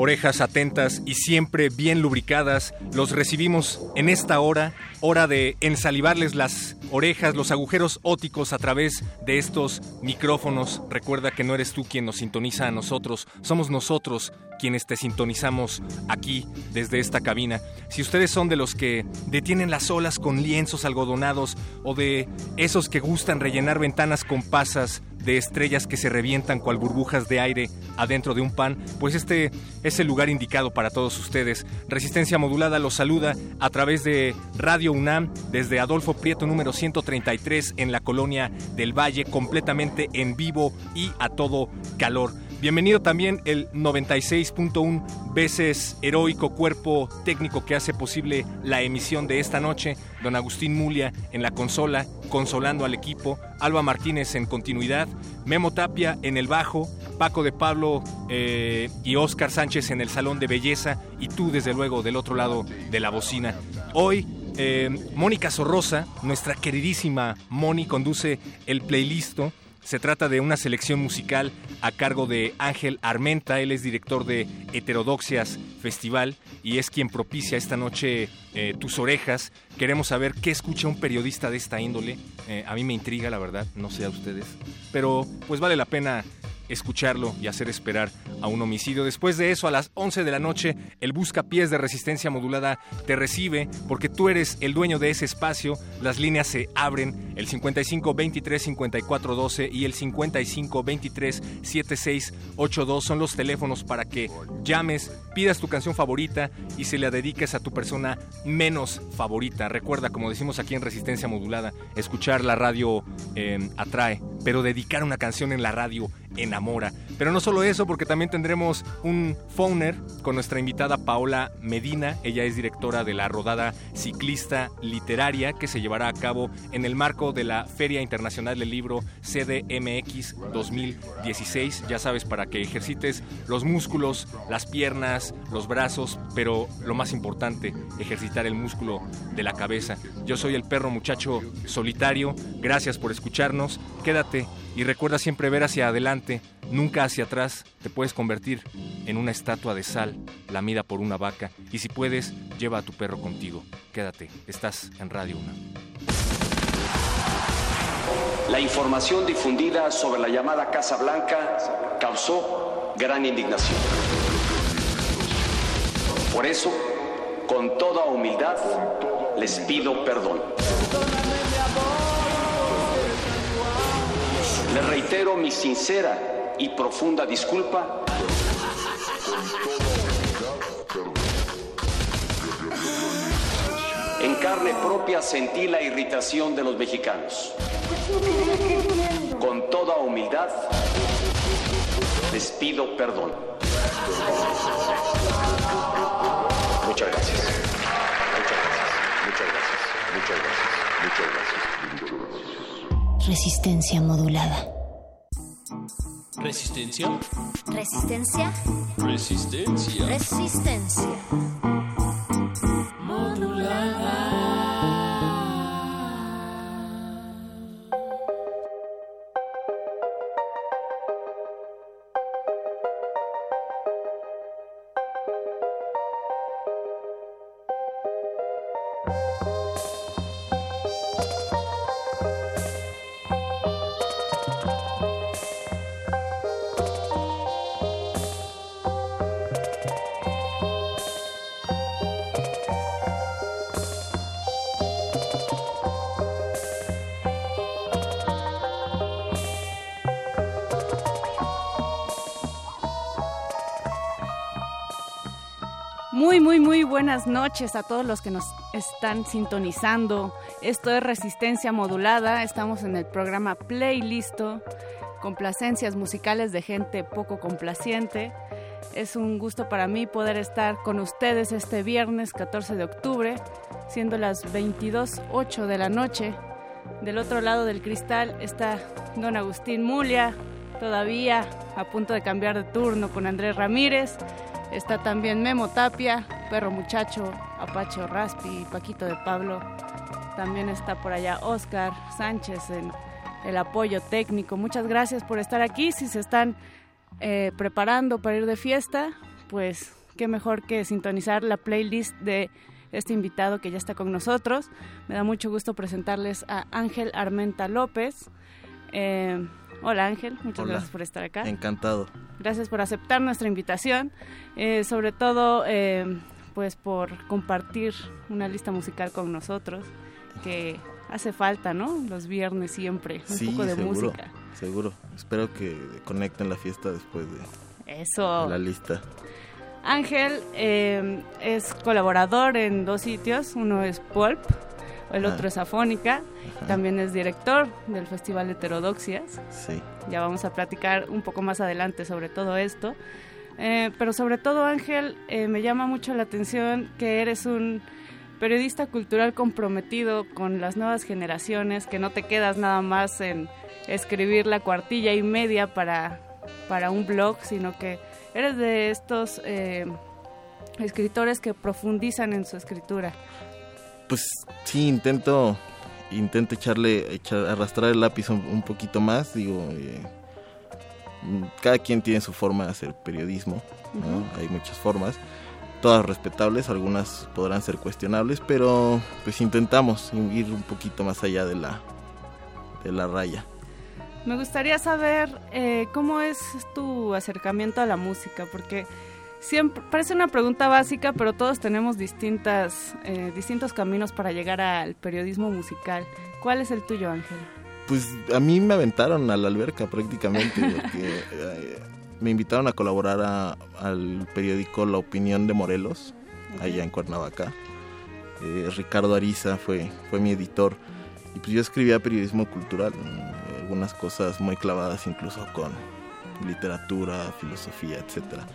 Orejas atentas y siempre bien lubricadas, los recibimos en esta hora, hora de ensalivarles las orejas, los agujeros óticos a través de estos micrófonos. Recuerda que no eres tú quien nos sintoniza a nosotros, somos nosotros quienes te sintonizamos aquí desde esta cabina. Si ustedes son de los que detienen las olas con lienzos algodonados o de esos que gustan rellenar ventanas con pasas de estrellas que se revientan cual burbujas de aire adentro de un pan, pues este es el lugar indicado para todos ustedes. Resistencia Modulada los saluda a través de Radio UNAM desde Adolfo Prieto número 133 en la colonia del Valle, completamente en vivo y a todo calor. Bienvenido también el 96.1 veces heroico cuerpo técnico que hace posible la emisión de esta noche. Don Agustín Mulia en la consola, consolando al equipo. Alba Martínez en continuidad. Memo Tapia en el bajo. Paco de Pablo eh, y Oscar Sánchez en el salón de belleza. Y tú, desde luego, del otro lado de la bocina. Hoy eh, Mónica Sorrosa, nuestra queridísima Moni, conduce el playlist se trata de una selección musical a cargo de Ángel Armenta, él es director de Heterodoxias Festival y es quien propicia esta noche eh, tus orejas. Queremos saber qué escucha un periodista de esta índole. Eh, a mí me intriga, la verdad, no sé a ustedes, pero pues vale la pena escucharlo y hacer esperar a un homicidio. Después de eso, a las 11 de la noche, el Buscapiés de Resistencia Modulada te recibe porque tú eres el dueño de ese espacio. Las líneas se abren, el 55 23 54 12 y el 55 23 76 82 son los teléfonos para que llames, pidas tu canción favorita y se la dediques a tu persona menos favorita. Recuerda, como decimos aquí en Resistencia Modulada, escuchar la radio eh, atrae, pero dedicar una canción en la radio enamora. Pero no solo eso, porque también tendremos un phoner con nuestra invitada Paola Medina. Ella es directora de la rodada ciclista literaria que se llevará a cabo en el marco de la Feria Internacional del Libro CDMX 2016. Ya sabes, para que ejercites los músculos, las piernas, los brazos, pero lo más importante, ejercitar el músculo de la cabeza. Yo soy el perro muchacho solitario. Gracias por escucharnos. Quédate y recuerda siempre ver hacia adelante, nunca hacia atrás. Te puedes convertir en una estatua de sal lamida por una vaca. Y si puedes, lleva a tu perro contigo. Quédate, estás en Radio 1. La información difundida sobre la llamada Casa Blanca causó gran indignación. Por eso, con toda humildad, les pido perdón. Le reitero mi sincera y profunda disculpa. En carne propia sentí la irritación de los mexicanos. Con toda humildad, les pido perdón. Muchas gracias. Muchas gracias. Muchas gracias. Muchas gracias. Muchas gracias. Resistencia modulada. Resistencia. Resistencia. Resistencia. Resistencia. Muy, buenas noches a todos los que nos están sintonizando. Esto es Resistencia Modulada. Estamos en el programa Playlisto, complacencias musicales de gente poco complaciente. Es un gusto para mí poder estar con ustedes este viernes 14 de octubre, siendo las 22.08 de la noche. Del otro lado del cristal está don Agustín Mulia, todavía a punto de cambiar de turno con Andrés Ramírez. Está también Memo Tapia, Perro Muchacho, Apache Raspi, Paquito de Pablo. También está por allá Oscar Sánchez en el apoyo técnico. Muchas gracias por estar aquí. Si se están eh, preparando para ir de fiesta, pues qué mejor que sintonizar la playlist de este invitado que ya está con nosotros. Me da mucho gusto presentarles a Ángel Armenta López. Eh, hola Ángel, muchas Hola. gracias por estar acá. Encantado. Gracias por aceptar nuestra invitación, eh, sobre todo eh, pues por compartir una lista musical con nosotros, que hace falta, ¿no? Los viernes siempre, un sí, poco de seguro, música. seguro. Espero que conecten la fiesta después de Eso. la lista. Ángel eh, es colaborador en dos sitios, uno es Pulp, el Ajá. otro es Afónica, Ajá. también es director del Festival Heterodoxias. Sí. Ya vamos a platicar un poco más adelante sobre todo esto. Eh, pero sobre todo, Ángel, eh, me llama mucho la atención que eres un periodista cultural comprometido con las nuevas generaciones, que no te quedas nada más en escribir la cuartilla y media para, para un blog, sino que eres de estos eh, escritores que profundizan en su escritura. Pues sí, intento intento echarle echar, arrastrar el lápiz un, un poquito más, digo, eh, cada quien tiene su forma de hacer periodismo, ¿no? Hay muchas formas, todas respetables, algunas podrán ser cuestionables, pero pues intentamos ir un poquito más allá de la de la raya. Me gustaría saber eh, cómo es tu acercamiento a la música, porque siempre parece una pregunta básica, pero todos tenemos distintas, eh, distintos caminos para llegar al periodismo musical. ¿Cuál es el tuyo, Ángel? Pues a mí me aventaron a la alberca prácticamente, porque eh, me invitaron a colaborar a- al periódico La Opinión de Morelos, allá en Cuernavaca. Eh, Ricardo Ariza fue, fue mi editor. Y pues yo escribía periodismo cultural, mm, algunas cosas muy clavadas incluso con literatura, filosofía, etcétera.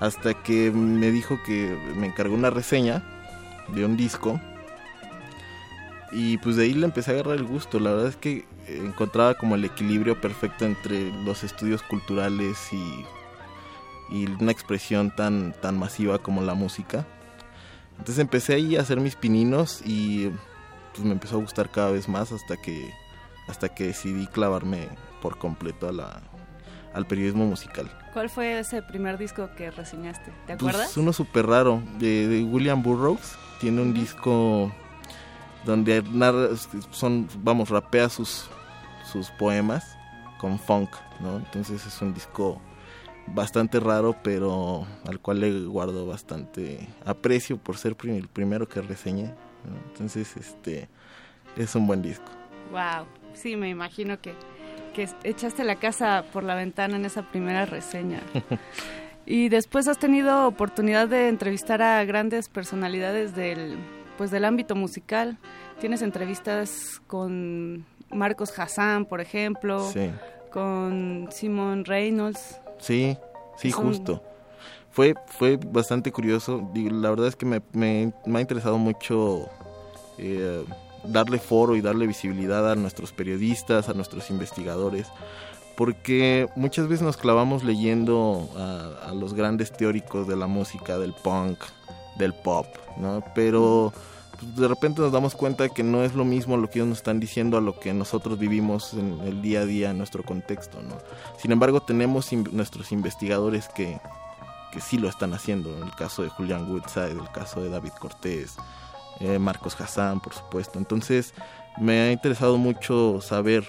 Hasta que me dijo que me encargó una reseña de un disco y pues de ahí le empecé a agarrar el gusto. La verdad es que encontraba como el equilibrio perfecto entre los estudios culturales y, y una expresión tan, tan masiva como la música. Entonces empecé ahí a hacer mis pininos y pues me empezó a gustar cada vez más hasta que, hasta que decidí clavarme por completo a la, al periodismo musical. ¿Cuál fue ese primer disco que reseñaste? ¿Te Pues, acuerdas? uno súper raro, de, de William Burroughs. Tiene un disco donde narra, son, vamos, rapea sus, sus poemas con funk, ¿no? Entonces es un disco bastante raro, pero al cual le guardo bastante aprecio por ser el primero que reseñé. ¿no? Entonces, este, es un buen disco. Wow, sí, me imagino que, que echaste la casa por la ventana en esa primera reseña. y después has tenido oportunidad de entrevistar a grandes personalidades del, pues, del ámbito musical. Tienes entrevistas con Marcos Hassan, por ejemplo, Sí. con Simon Reynolds. Sí, sí, Son- justo. Fue, fue bastante curioso. La verdad es que me, me- me ha interesado mucho eh, darle foro y darle visibilidad a nuestros periodistas, a nuestros investigadores, porque muchas veces nos clavamos leyendo a, los grandes teóricos de la música, del punk, del pop, ¿no? Pero pues, de repente nos damos cuenta que no es lo mismo lo que ellos nos están diciendo a lo que nosotros vivimos en el día a día en nuestro contexto. Sin embargo, tenemos nuestros investigadores que, que sí lo están haciendo. El caso de Julian Woodside, el caso de David Cortés, eh, Marcos Hassan, por supuesto. Entonces, me ha interesado mucho saber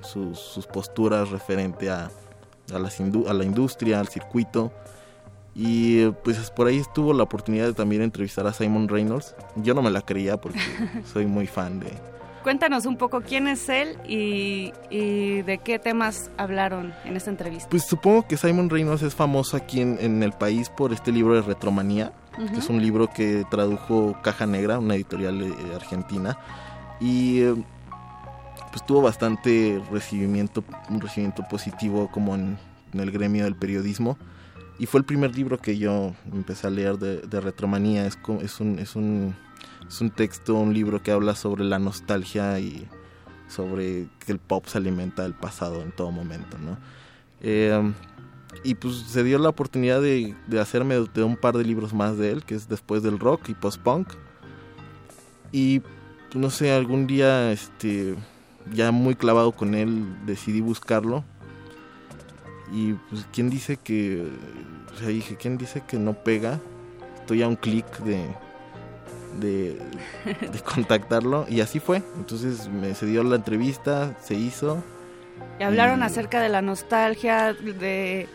sus, sus posturas referente a, a, las indu- a la industria, al circuito. Y pues por ahí estuvo la oportunidad de también entrevistar a Simon Reynolds. Yo no me la creía porque soy muy fan de, Cuéntanos un poco quién es él y, y de qué temas hablaron en esta entrevista. Pues supongo que Simon Reynolds es famoso aquí en, en el país por este libro de Retromanía, que es un libro que tradujo Caja Negra, una editorial eh, argentina, y eh, pues tuvo bastante recibimiento, un recibimiento positivo como en, en, el gremio del periodismo. Y fue el primer libro que yo empecé a leer de, de retromanía. Es, es, un, es, un, es un texto, un libro que habla sobre la nostalgia y sobre que el pop se alimenta del pasado en todo momento, ¿no? Eh, y pues se dio la oportunidad de, de, hacerme de un par de libros más de él, que es después del rock y post-punk. Y no sé, algún día, este, ya muy clavado con él, decidí buscarlo. Y pues, ¿quién dice que, o sea, dije, ¿quién dice que no pega? Estoy a un clic de, de, de contactarlo y así fue. Entonces me se dio la entrevista, se hizo. Y hablaron y... acerca de la nostalgia, de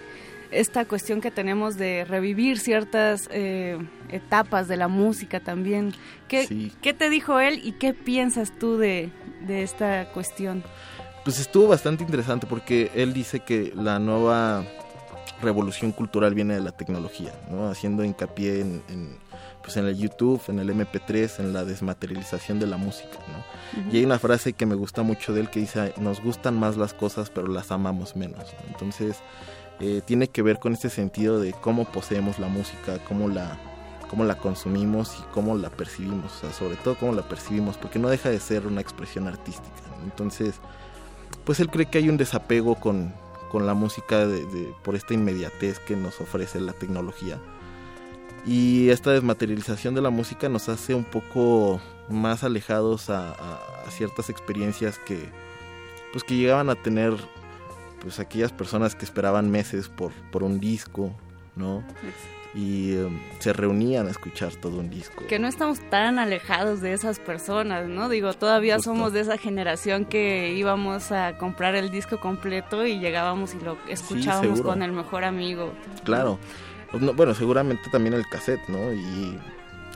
esta cuestión que tenemos de revivir ciertas eh, etapas de la música también. ¿Qué, sí. ¿Qué, te dijo él y qué piensas tú de, de, esta cuestión? Pues estuvo bastante interesante porque él dice que la nueva revolución cultural viene de la tecnología, ¿no? haciendo hincapié en, en, pues en el YouTube, en el MP3, en la desmaterialización de la música. ¿no? Uh -huh. Y hay una frase que me gusta mucho de él que dice, nos gustan más las cosas pero las amamos menos. ¿no? Entonces, eh, tiene que ver con este sentido de cómo poseemos la música, cómo la, cómo la consumimos y cómo la percibimos, o sea, sobre todo cómo la percibimos, porque no deja de ser una expresión artística. Entonces, pues él cree que hay un desapego con, con la música de, de, por esta inmediatez que nos ofrece la tecnología. Y esta desmaterialización de la música nos hace un poco más alejados a, a, a ciertas experiencias que, pues que llegaban a tener pues aquellas personas que esperaban meses por, por un disco, ¿no? Y um, se reunían a escuchar todo un disco. Que no estamos tan alejados de esas personas, ¿no? Digo, todavía Justo. somos de esa generación que íbamos a comprar el disco completo y llegábamos y lo escuchábamos sí, con el mejor amigo. Claro. Bueno, seguramente también el cassette, ¿no? Y,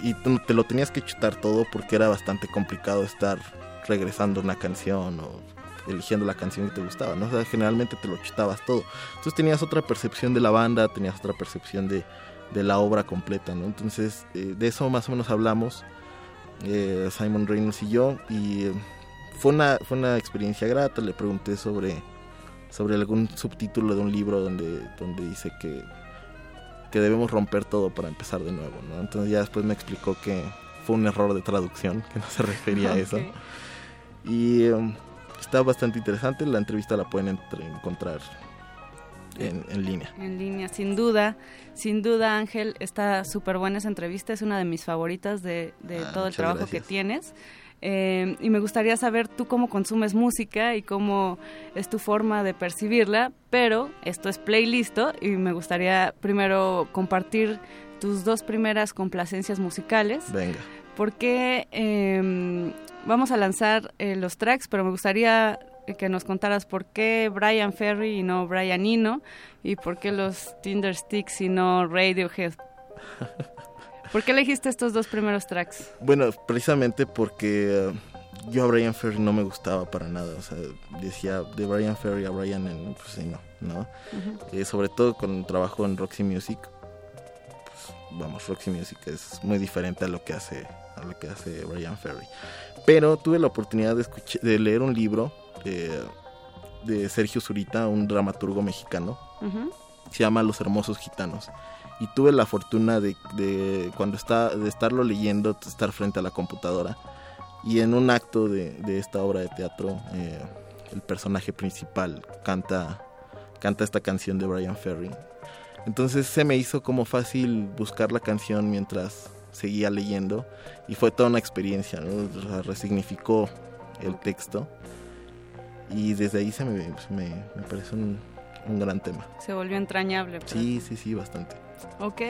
y te lo tenías que chutar todo porque era bastante complicado estar regresando una canción o eligiendo la canción que te gustaba, ¿no? O sea, generalmente te lo chutabas todo. Entonces tenías otra percepción de la banda, tenías otra percepción de, de la obra completa, ¿no? Entonces, eh, de eso más o menos hablamos eh, Simon Reynolds y yo, y eh, fue, una, fue una experiencia grata, le pregunté sobre, sobre algún subtítulo de un libro donde, donde dice que, que debemos romper todo para empezar de nuevo, ¿no? Entonces ya después me explicó que fue un error de traducción, que no se refería a eso. Y um, está bastante interesante. La entrevista la pueden encontrar en, en, línea. En línea, sin duda. Sin duda, Ángel, está súper buena esa entrevista. Es una de mis favoritas de, de ah, todo el trabajo gracias. que tienes. Eh, y me gustaría saber tú cómo consumes música y cómo es tu forma de percibirla, pero esto es playlist y me gustaría primero compartir tus dos primeras complacencias musicales. Venga. Porque eh, vamos a lanzar eh, los tracks, pero me gustaría que nos contaras por qué Brian Ferry y no Brian Eno y por qué los Tinder Sticks y no Radiohead. ¿Por qué elegiste estos dos primeros tracks? Bueno, precisamente porque uh, yo a Brian Ferry no me gustaba para nada. O sea, decía de Brian Ferry a Brian Eno, pues sí, no, ¿no? Uh -huh. eh, sobre todo con trabajo en Roxy Music. Pues, vamos, Roxy Music es muy diferente a lo que hace a lo que hace Brian Ferry. Pero tuve la oportunidad de, escuchar, de leer un libro de, de, Sergio Zurita, un dramaturgo mexicano. Uh -huh. Se llama Los Hermosos Gitanos. Y tuve la fortuna de, de cuando está, de estarlo leyendo, estar frente a la computadora. Y en un acto de, de esta obra de teatro, eh, el personaje principal canta, canta esta canción de Brian Ferry. Entonces se me hizo como fácil buscar la canción mientras seguía leyendo y fue toda una experiencia, ¿no? o sea, resignificó el texto y desde ahí se me, me, me parece un, un, gran tema. Se volvió entrañable. Pero... Sí, sí, sí, bastante. Ok,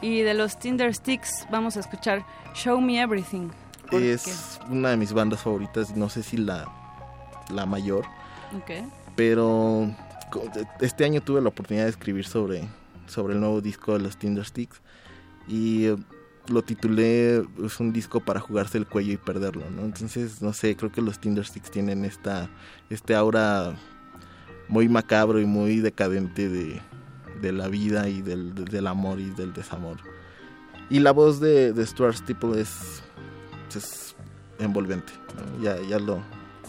y de los Tinder Sticks vamos a escuchar Show Me Everything. Es qué? una de mis bandas favoritas, no sé si la, la mayor, okay. pero este año tuve la oportunidad de escribir sobre, sobre el nuevo disco de los Tinder Sticks y lo titulé es un disco para jugarse el cuello y perderlo, ¿no? Entonces, no sé, creo que los Tinder Sticks tienen esta este aura muy macabro y muy decadente de, de la vida y del, del amor y del desamor. Y la voz de, de Stuart Steeple es, es envolvente. ¿no? Ya, ya, lo,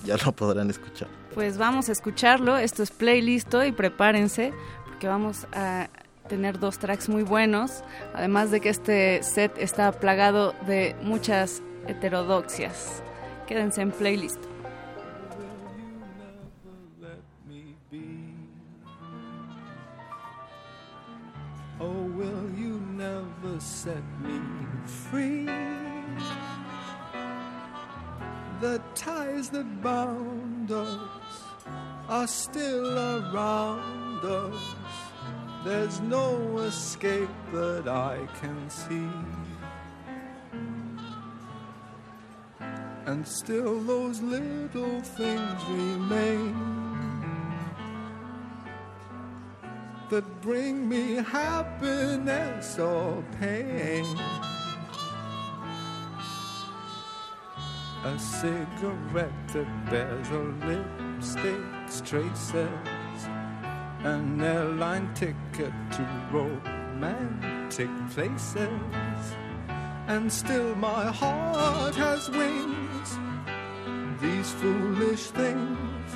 ya lo podrán escuchar. Pues vamos a escucharlo, esto es playlisto y prepárense porque vamos a tener dos tracks muy buenos, además de que este set está plagado de muchas heterodoxias. Quédense en playlist. Oh, will you never set me free? The ties that bound us are still around us. There's no escape that I can see. And still, those little things remain that bring me happiness or pain. A cigarette that bears a lipstick's traces, an airline ticket to romantic places, and still my heart has wings. These foolish things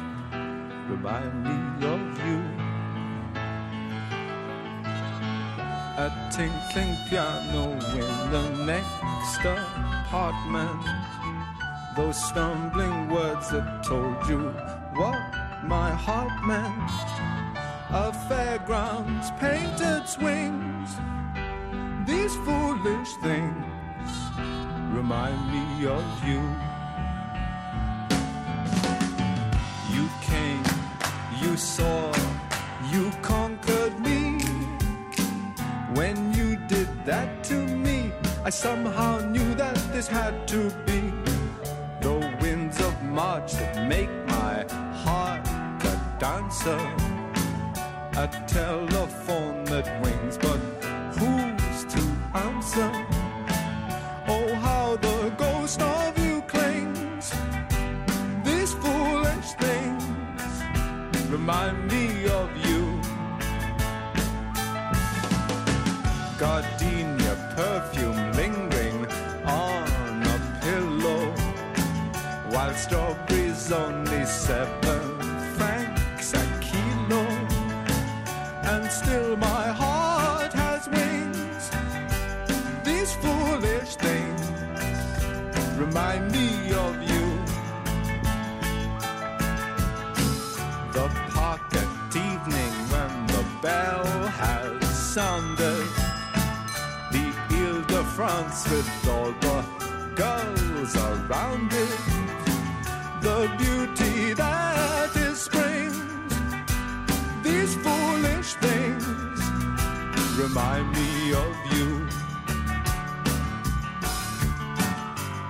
remind me of you. A tinkling piano in the next apartment. Those stumbling words that told you what my heart meant. A fairground's painted swings. These foolish things remind me of you. You came, you saw, you conquered me. When you did that to me, I somehow knew that this had to be the winds of March that make my heart a dancer. A telephone that rings, but who's to answer? Oh, how the ghost of you clings. These foolish things remind me of you. Gardenia has. The Ile de France with all the girls around it. The beauty that is spring. These foolish things remind me of you.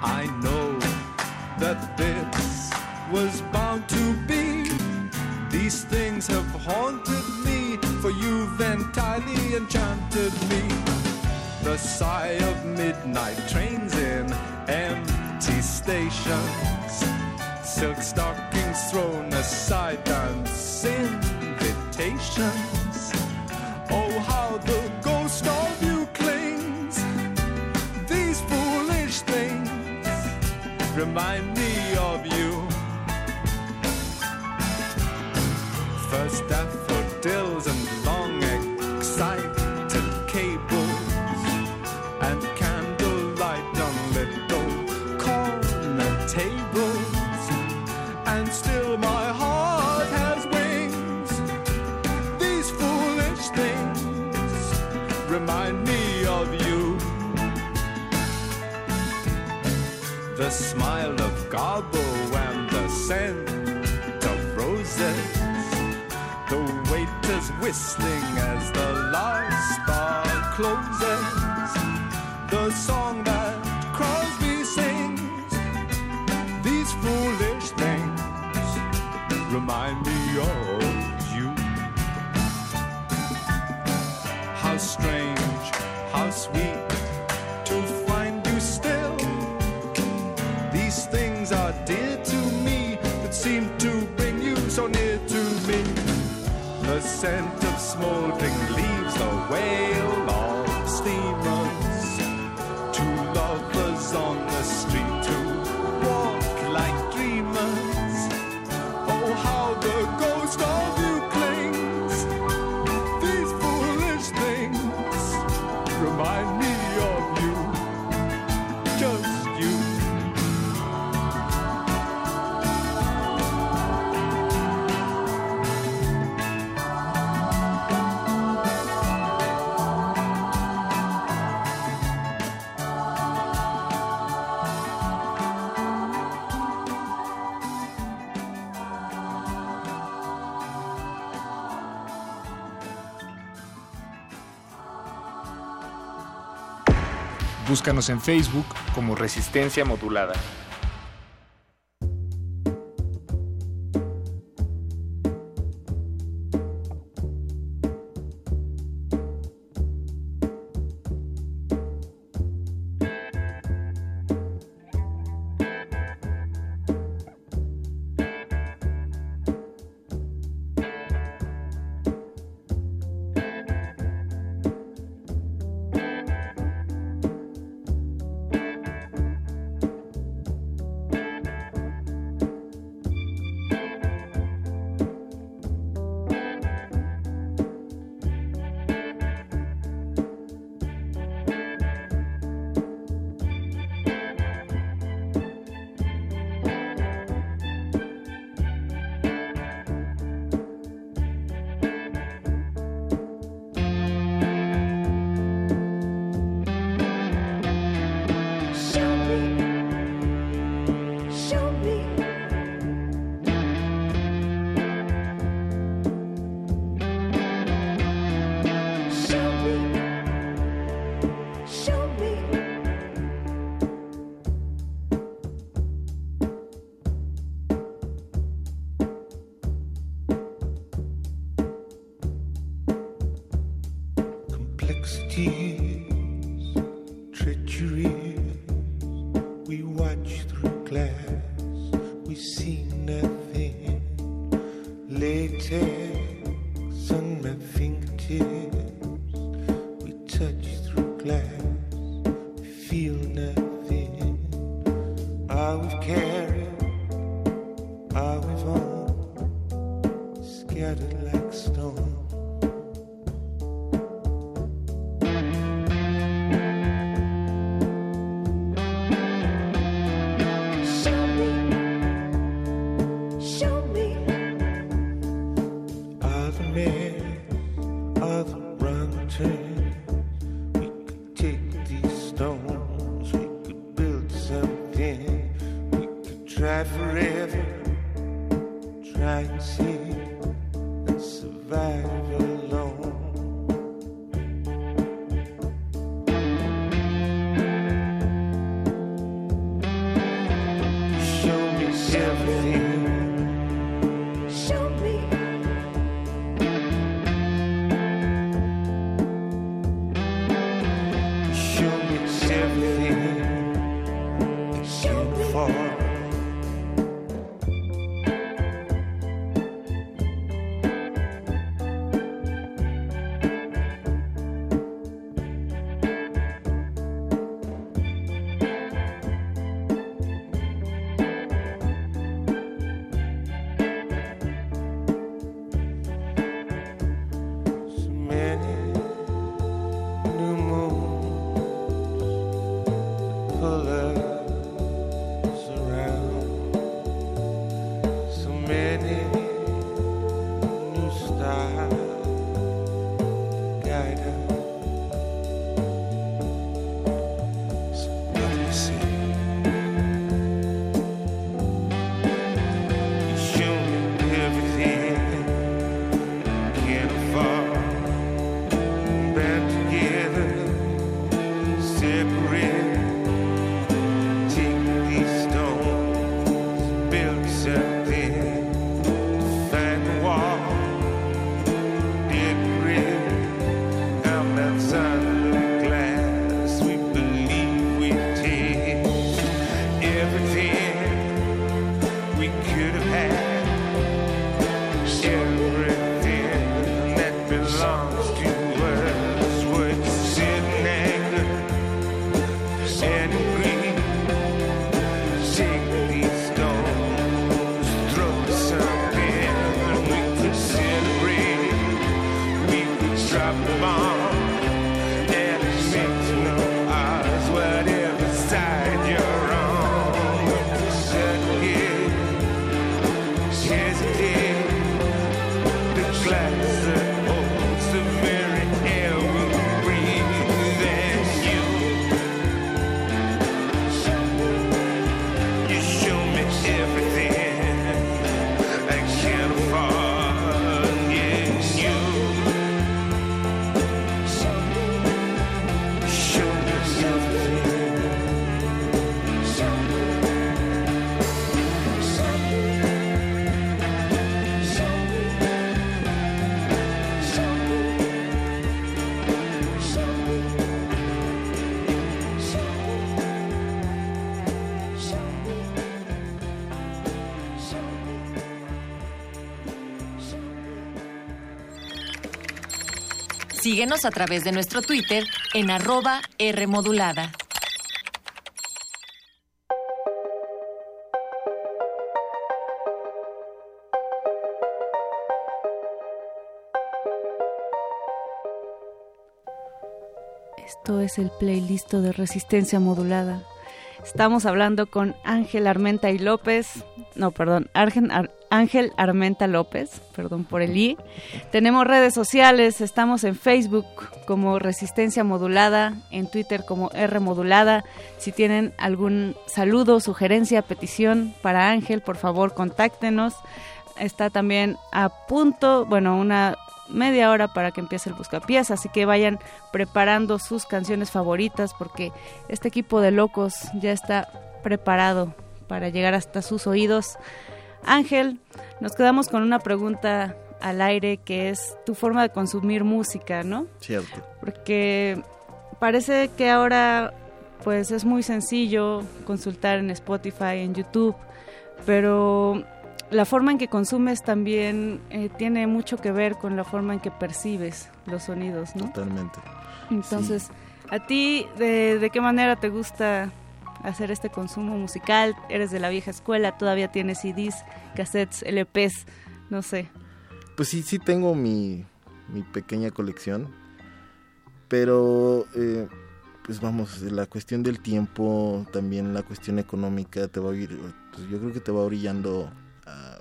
I know that this was bound to be. These things have haunted me, for you've entirely enchanted me. The sigh of midnight trains in empty stations, silk stockings thrown aside, dance invitations. Oh, how the ghost of you clings. These foolish things remind me of you. First daffodils smile of Garbo and the scent of roses. The waiters whistling as the last bar closes. The song that The scent of smoldering leaves, the wail Búscanos en Facebook como Resistencia Modulada. Síguenos a través de nuestro Twitter en arroba Rmodulada. Esto es el playlist de resistencia modulada. Estamos hablando con Ángel Armenta y López. No, perdón, Ángel, Ar- Ángel Armenta López, perdón por el I. Tenemos redes sociales, estamos en Facebook como Resistencia Modulada, en Twitter como R Modulada. Si tienen algún saludo, sugerencia, petición para Ángel, por favor, contáctenos. Está también a punto, bueno, una media hora para que empiece el buscapiés, así que vayan preparando sus canciones favoritas porque este equipo de locos ya está preparado para llegar hasta sus oídos. Ángel, nos quedamos con una pregunta al aire que es tu forma de consumir música, ¿no? Cierto. Porque parece que ahora pues es muy sencillo consultar en Spotify, en YouTube, pero la forma en que consumes también eh, tiene mucho que ver con la forma en que percibes los sonidos, ¿no? Totalmente. Entonces, ¿a ti de, de qué manera te gusta hacer este consumo musical? ¿Eres de la vieja escuela? ¿Todavía tienes CDs, cassettes, LPs? No sé. Pues sí, sí tengo mi, mi pequeña colección, pero eh, pues vamos, la cuestión del tiempo, también la cuestión económica, te va a ir, pues yo creo que te va orillando a,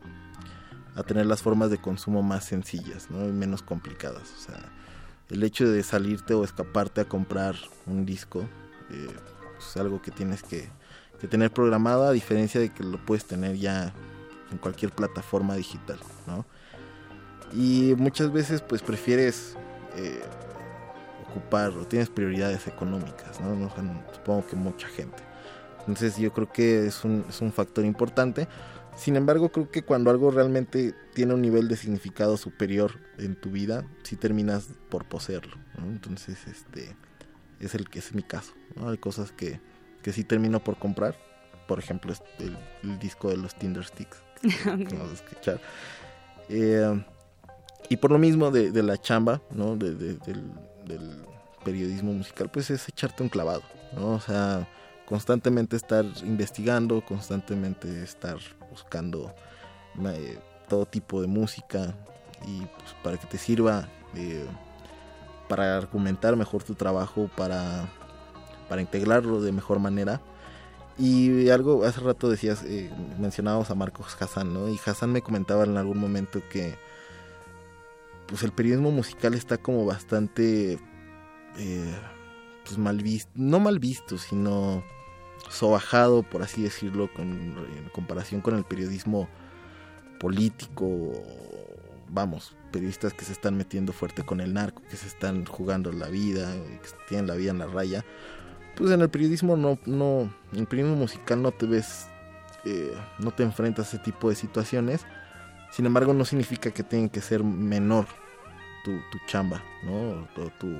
a tener las formas de consumo más sencillas, ¿no? Menos complicadas. O sea, el hecho de salirte o escaparte a comprar un disco eh, es algo que tienes que, que tener programado, a diferencia de que lo puedes tener ya en cualquier plataforma digital, ¿no? Y muchas veces pues prefieres eh, ocupar o tienes prioridades económicas, ¿no? Supongo que mucha gente. Entonces yo creo que es un, es un factor importante. Sin embargo, creo que cuando algo realmente tiene un nivel de significado superior en tu vida, sí terminas por poseerlo. ¿no? Entonces, este es el que es mi caso. ¿no? Hay cosas que, que sí termino por comprar. Por ejemplo, este, el, el disco de los Tinder Sticks. que vamos a escuchar. Eh, y por lo mismo de, de la chamba, ¿no? De- de- del, del periodismo musical, pues es echarte un clavado, ¿no? O sea, constantemente estar investigando, constantemente estar buscando eh, todo tipo de música y pues, para que te sirva eh, para argumentar mejor tu trabajo, para, para integrarlo de mejor manera. Y algo, hace rato decías, eh, mencionábamos a Marcos Hassan, ¿no? Y Hassan me comentaba en algún momento que pues el periodismo musical está como bastante eh, pues mal visto, no mal visto, sino sobajado, por así decirlo, en comparación con el periodismo político, vamos, periodistas que se están metiendo fuerte con el narco, que se están jugando la vida, que tienen la vida en la raya. Pues en el periodismo no, no, en el periodismo musical no te ves, eh, no te enfrentas a ese tipo de situaciones. Sin embargo, no significa que tengan que ser menor tu, tu chamba, ¿no? O tu-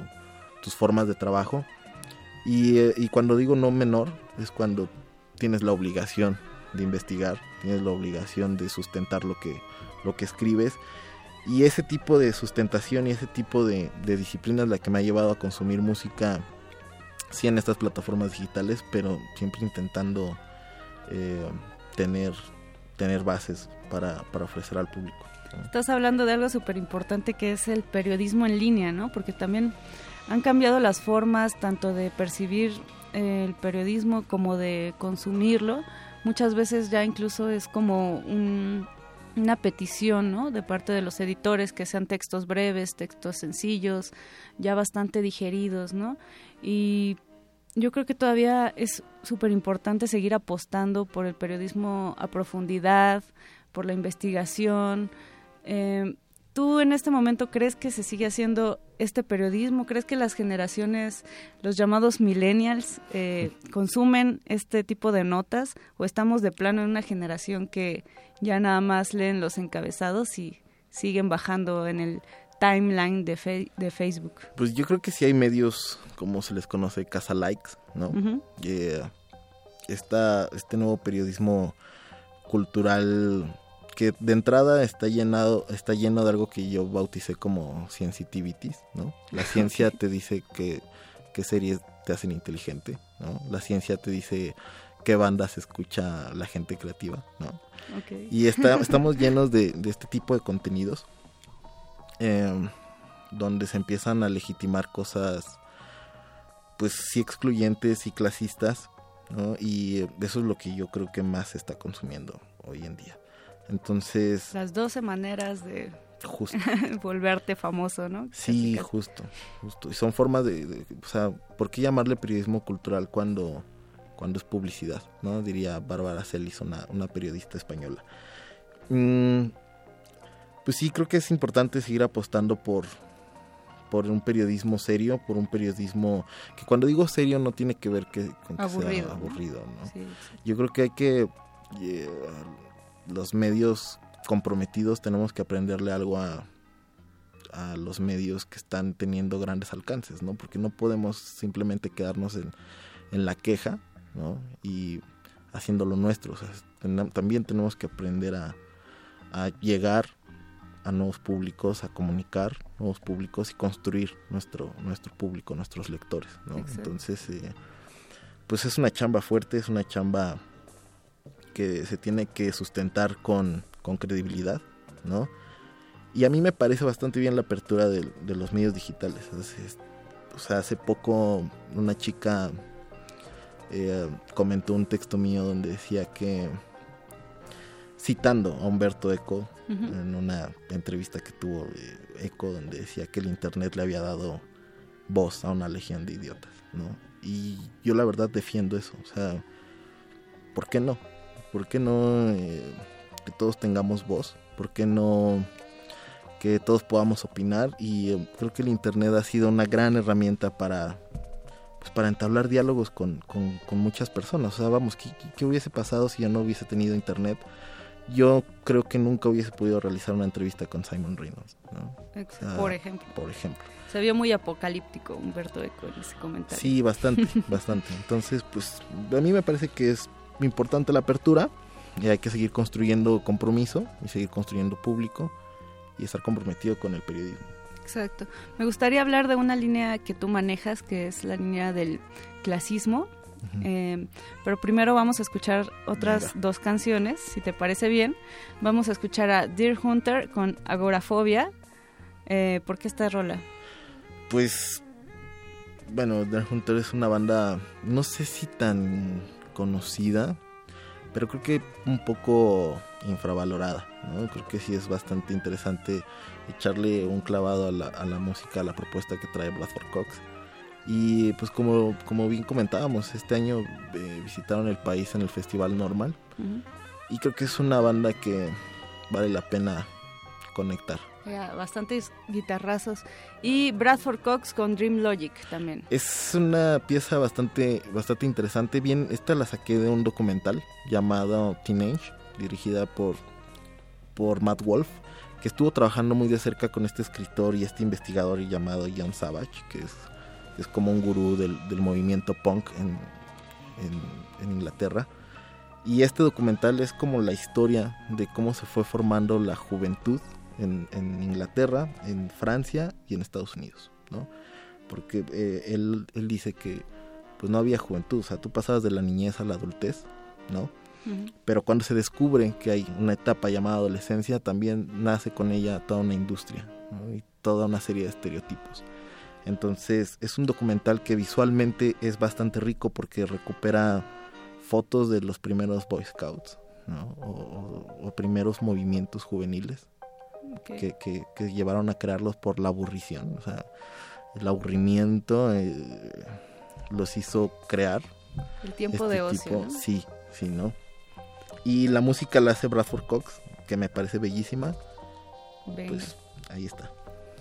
tus formas de trabajo. Y, eh, y cuando digo no menor, es cuando tienes la obligación de investigar, tienes la obligación de sustentar lo que, lo que escribes. Y ese tipo de sustentación y ese tipo de, de disciplina es la que me ha llevado a consumir música, sí en estas plataformas digitales, pero siempre intentando eh, tener, tener bases para, para ofrecer al público. Estás hablando de algo súper importante que es el periodismo en línea, ¿no? Porque también han cambiado las formas tanto de percibir eh, el periodismo como de consumirlo. Muchas veces ya incluso es como un- una petición, ¿no? De parte de los editores que sean textos breves, textos sencillos, ya bastante digeridos, ¿no? Y yo creo que todavía es súper importante seguir apostando por el periodismo a profundidad, por la investigación. Eh, ¿Tú en este momento crees que se sigue haciendo este periodismo? ¿Crees que las generaciones, los llamados millennials, eh, consumen este tipo de notas? ¿O estamos de plano en una generación que ya nada más leen los encabezados y siguen bajando en el timeline de, fe- de Facebook? Pues yo creo que sí hay medios, como se les conoce, casa likes, ¿no? Eh, esta- este nuevo periodismo cultural que de entrada está llenado, está lleno de algo que yo bauticé como sensitivities, ¿no? La ciencia te dice que, qué series te hacen inteligente, ¿no? La ciencia te dice qué bandas escucha la gente creativa, ¿no? Y está, estamos llenos de, de este tipo de contenidos eh, donde se empiezan a legitimar cosas, pues sí excluyentes y clasistas, ¿no? Y eh, eso es lo que yo creo que más se está consumiendo hoy en día. Entonces, Las 12 maneras de justo. volverte famoso, ¿no? Sí, justo, justo. Y son formas de, de- o sea, ¿por qué llamarle periodismo cultural cuando, cuando es publicidad? ¿No? Diría Bárbara Celis, una, una periodista española. Mm, pues sí, creo que es importante seguir apostando por, por un periodismo serio, por un periodismo que cuando digo serio no tiene que ver que, con que Aburrido, sea aburrido, ¿no? Sí, Yo creo que hay que eh, los medios comprometidos tenemos que aprenderle algo a, a los medios que están teniendo grandes alcances, ¿no? Porque no podemos simplemente quedarnos en, en la queja, ¿no? Y haciendo lo nuestro. O sea, ten- también tenemos que aprender a, a llegar a nuevos públicos, a comunicar nuevos públicos y construir nuestro, nuestro público, nuestros lectores, ¿no? Entonces, eh, pues es una chamba fuerte, es una chamba que se tiene que sustentar con, con credibilidad, ¿no? Y a mí me parece bastante bien la apertura de, de los medios digitales. Es- es- o sea, hace poco una chica eh, comentó un texto mío donde decía que, citando a Humberto Eco, Ujú. en una entrevista que tuvo eh, Eco, donde decía que el Internet le había dado voz a una legión de idiotas, ¿no? Y yo la verdad defiendo eso, o sea, ¿por qué no? ¿Por qué no eh, que todos tengamos voz? ¿Por qué no que todos podamos opinar? Y eh, creo que el Internet ha sido una gran herramienta para, pues, para entablar diálogos con, con- con muchas personas. O sea, vamos, ¿qué, qué- hubiese pasado si yo no hubiese tenido Internet? Yo creo que nunca hubiese podido realizar una entrevista con Simon Reynolds, ¿no? O sea, por ejemplo. Por ejemplo. Se vio muy apocalíptico Humberto Eco en ese comentario. Sí, bastante, bastante. Entonces, pues a mí me parece que es importante la apertura y hay que seguir construyendo compromiso y seguir construyendo público y estar comprometido con el periodismo. Exacto. Me gustaría hablar de una línea que tú manejas, que es la línea del clasismo. Eh, pero primero vamos a escuchar otras Venga. dos canciones, si te parece bien. Vamos a escuchar a Deer Hunter con Agorafobia. Eh, ¿Por qué esta rola? Pues, bueno, The Hunter es una banda, no sé si tan conocida, pero creo que un poco infravalorada, ¿no? Creo que sí es bastante interesante echarle un clavado a la, a la música, a la propuesta que trae Bradford Cox. Y pues como, como bien comentábamos, este año eh, visitaron el país en el Festival Normal y creo que es una banda que vale la pena conectar. Bastantes guitarrazos. Y Bradford Cox con Dream Logic también. Es una pieza bastante, bastante interesante. Bien, esta la saqué de un documental llamado Teenage, dirigida por, por Matt Wolf, que estuvo trabajando muy de cerca con este escritor y este investigador llamado John Savage, que es, es como un gurú del, del movimiento punk en, en- en Inglaterra. Y este documental es como la historia de cómo se fue formando la juventud en, en Inglaterra, en Francia y en Estados Unidos, ¿no? Porque eh, él, él dice que pues no había juventud, o sea, tú pasabas de la niñez a la adultez, ¿no? Pero cuando se descubre que hay una etapa llamada adolescencia, también nace con ella toda una industria ¿no? y toda una serie de estereotipos. Entonces es un documental que visualmente es bastante rico porque recupera fotos de los primeros Boy Scouts ¿no? o, o- o primeros movimientos juveniles Que, que- que llevaron a crearlos por la aburrición. O sea, el aburrimiento eh, los hizo crear. El tiempo de ocio, tipo- ¿no? Sí, sí, ¿no? Y la música la hace Bradford Cox, que me parece bellísima. Venga. Pues ahí está.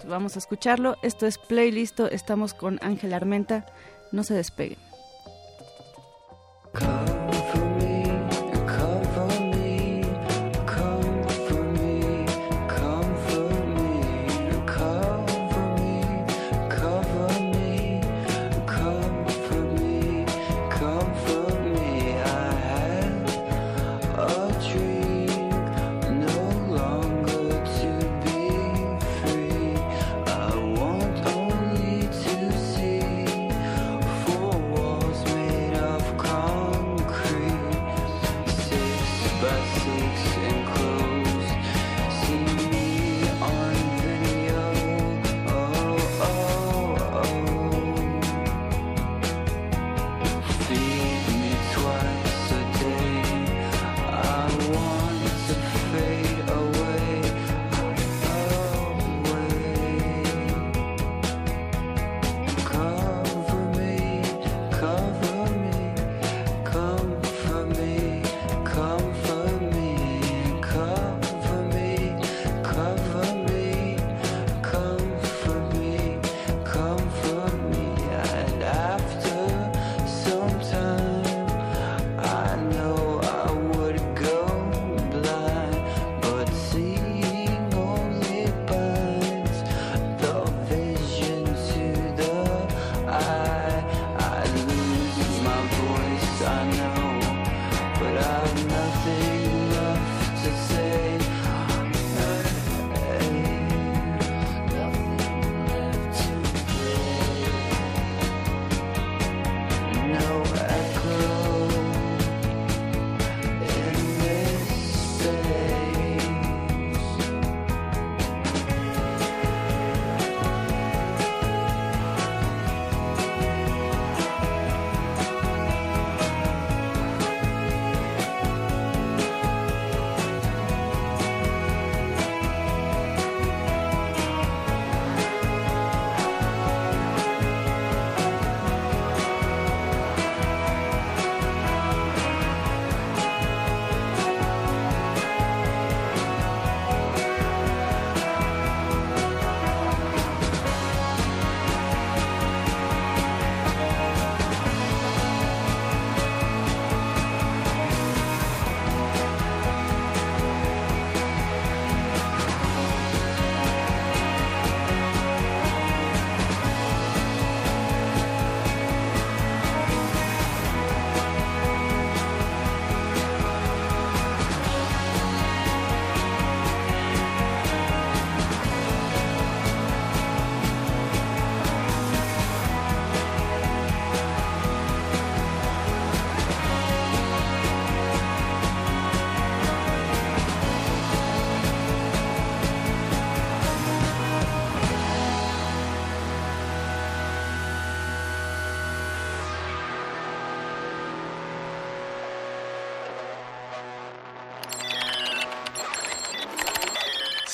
Vamos a escucharlo. Esto es Playlist. Estamos con Ángel Armenta. No se despeguen.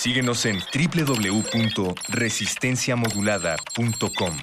Síguenos en www.resistenciamodulada.com.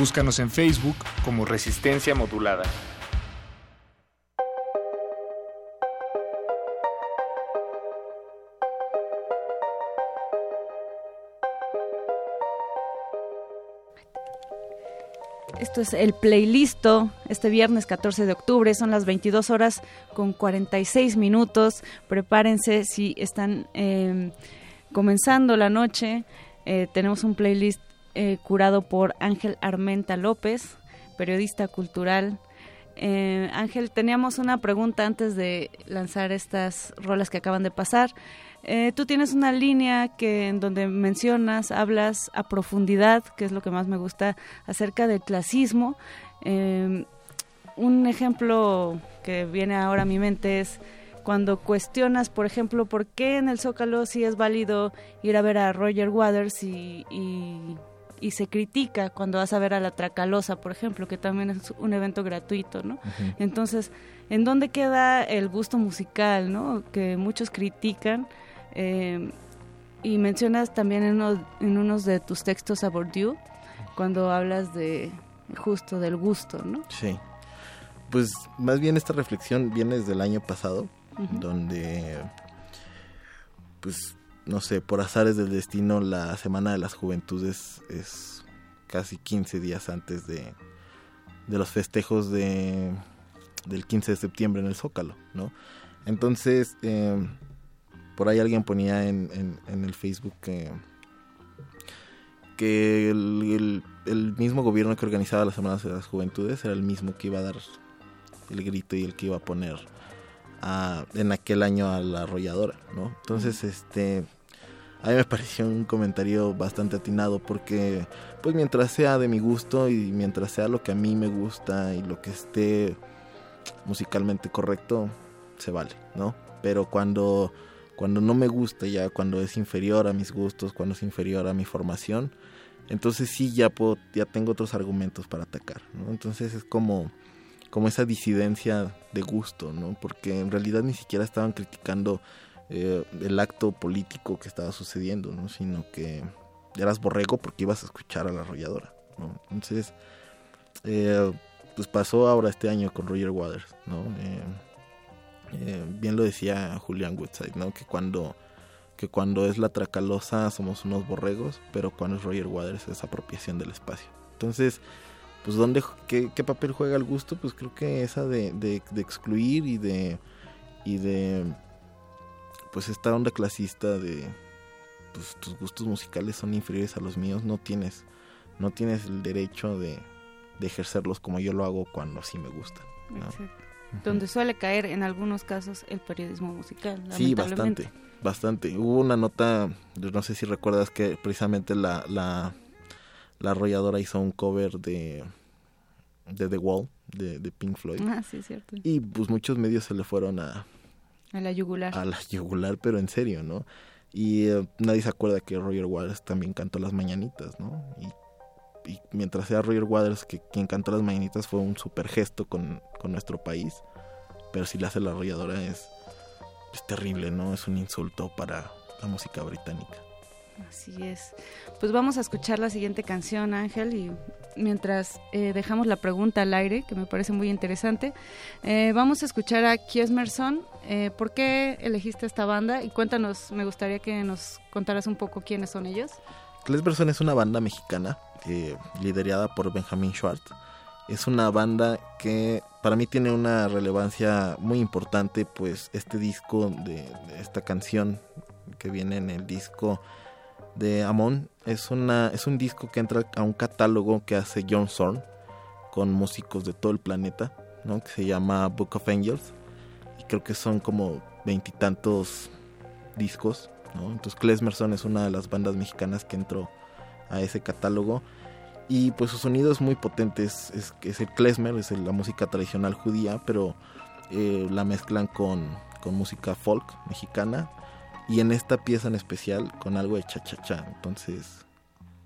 Búscanos en Facebook como Resistencia Modulada. Esto es el playlisto este viernes 14 de octubre. Son las 22 horas con 46 minutos. Prepárense si están eh, comenzando la noche. Eh, tenemos un playlist eh, curado por Ángel Armenta López, periodista cultural. Eh, Ángel, teníamos una pregunta antes de lanzar estas rolas que acaban de pasar. Eh, tú tienes una línea que en donde mencionas, hablas a profundidad, que es lo que más me gusta, acerca del clasismo. Un ejemplo que viene ahora a mi mente es cuando cuestionas, por ejemplo, por qué en el Zócalo sí es válido ir a ver a Roger Waters y, y se critica cuando vas a ver a la Tracalosa, por ejemplo, que también es un evento gratuito, ¿no? Entonces, ¿en dónde queda el gusto musical, ¿no? Que muchos critican. eh, y mencionas también en, uno- en unos de tus textos a Bourdieu, cuando hablas de justo del gusto, ¿no? Sí. Pues más bien esta reflexión viene desde el año pasado, donde, pues, no sé, por azares del destino, la Semana de las Juventudes es casi 15 días antes de, de los festejos de, del 15 de septiembre en el Zócalo, ¿no? Entonces, eh, por ahí alguien ponía en, en- el Facebook que, que el, el- el mismo gobierno que organizaba las Semanas de las Juventudes era el mismo que iba a dar el grito y el que iba a poner a- en aquel año a la arrolladora, ¿no? Entonces, este, a mí me pareció un comentario bastante atinado porque, pues mientras sea de mi gusto y mientras sea lo que a mí me gusta y lo que esté musicalmente correcto, se vale, ¿no? Pero cuando, cuando no me gusta ya, cuando es inferior a mis gustos, cuando es inferior a mi formación, entonces sí ya puedo, ya tengo otros argumentos para atacar, ¿no? Entonces es como, como esa disidencia de gusto, ¿no? Porque en realidad ni siquiera estaban criticando eh, el acto político que estaba sucediendo, ¿no? Sino que eras borrego porque ibas a escuchar a la arrolladora, ¿no? Entonces, eh, pues pasó ahora este año con Roger Waters, ¿no? Eh, bien lo decía Julian Woodside, ¿no? Que cuando que cuando es la Tracalosa somos unos borregos, pero cuando es Roger Waters es apropiación del espacio. Entonces, pues ¿dónde, qué, qué papel juega el gusto? Pues creo que esa de, de, de excluir y de y de pues esta onda clasista de pues tus gustos musicales son inferiores a los míos, no tienes no tienes el derecho de, de ejercerlos como yo lo hago cuando sí me gustan. ¿no? Exacto. Donde suele caer en algunos casos el periodismo musical. Sí, bastante, bastante. Hubo una nota, no sé si recuerdas que precisamente la, la, la arrolladora hizo un cover de, de The Wall, de, de Pink Floyd. Ah, sí, es cierto. Y pues muchos medios se le fueron a, A la yugular. a la yugular, pero en serio, ¿no? Y eh, nadie se acuerda que Roger Waters también cantó las mañanitas, ¿no? Y, y mientras sea Roger Waters que quien cantó las mañanitas fue un super gesto con, con nuestro país, pero si le hace la arrolladora es, es terrible, ¿no? Es un insulto para la música británica. Así es. Pues vamos a escuchar la siguiente canción, Ángel, y mientras eh, dejamos la pregunta al aire, que me parece muy interesante, eh, vamos a escuchar a Kiesmerson. Eh, ¿Por qué elegiste esta banda? Y cuéntanos, me gustaría que nos contaras un poco quiénes son ellos. Klesberson es una banda mexicana eh, liderada por Benjamin Schwartz. Es una banda que para mí tiene una relevancia muy importante, pues este disco de esta canción que viene en el disco de Amon es una es un disco que entra a un catálogo que hace John Zorn con músicos de todo el planeta, ¿no? Que se llama Book of Angels y creo que son como veintitantos discos, ¿no? Entonces Klesmerson es una de las bandas mexicanas que entró a ese catálogo y pues su sonido es muy potente, es, es, es el klezmer, es la música tradicional judía, pero eh, la mezclan con, con música folk mexicana y en esta pieza en especial con algo de cha-cha-cha, entonces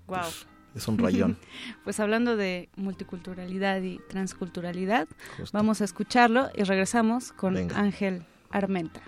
Wow. pues, es un rayón. Pues hablando de multiculturalidad y transculturalidad, Justo. vamos a escucharlo y regresamos con Venga. Ángel Armenta.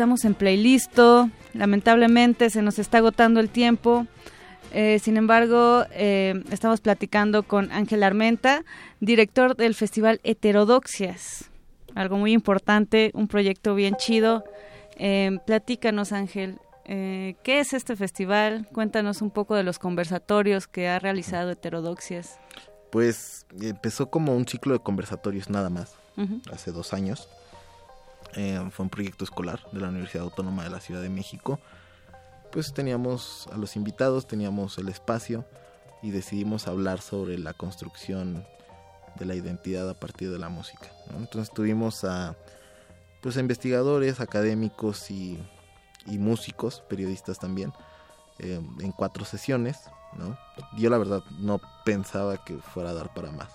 Estamos en playlisto. Lamentablemente se nos está agotando el tiempo. Eh, sin embargo, eh, estamos platicando con Ángel Armenta, director del Festival Heterodoxias. Algo muy importante, un proyecto bien chido. Eh, platícanos, Ángel, eh, ¿qué es este festival? Cuéntanos un poco de los conversatorios que ha realizado Heterodoxias. Pues empezó como un ciclo de conversatorios nada más, hace dos años. Eh, fue un proyecto escolar de la Universidad Autónoma de la Ciudad de México. Pues teníamos a los invitados, teníamos el espacio y decidimos hablar sobre la construcción de la identidad a partir de la música. Entonces tuvimos a pues investigadores, académicos y, y músicos, periodistas también, eh, en cuatro sesiones. ¿no? Yo la verdad no pensaba que fuera a dar para más.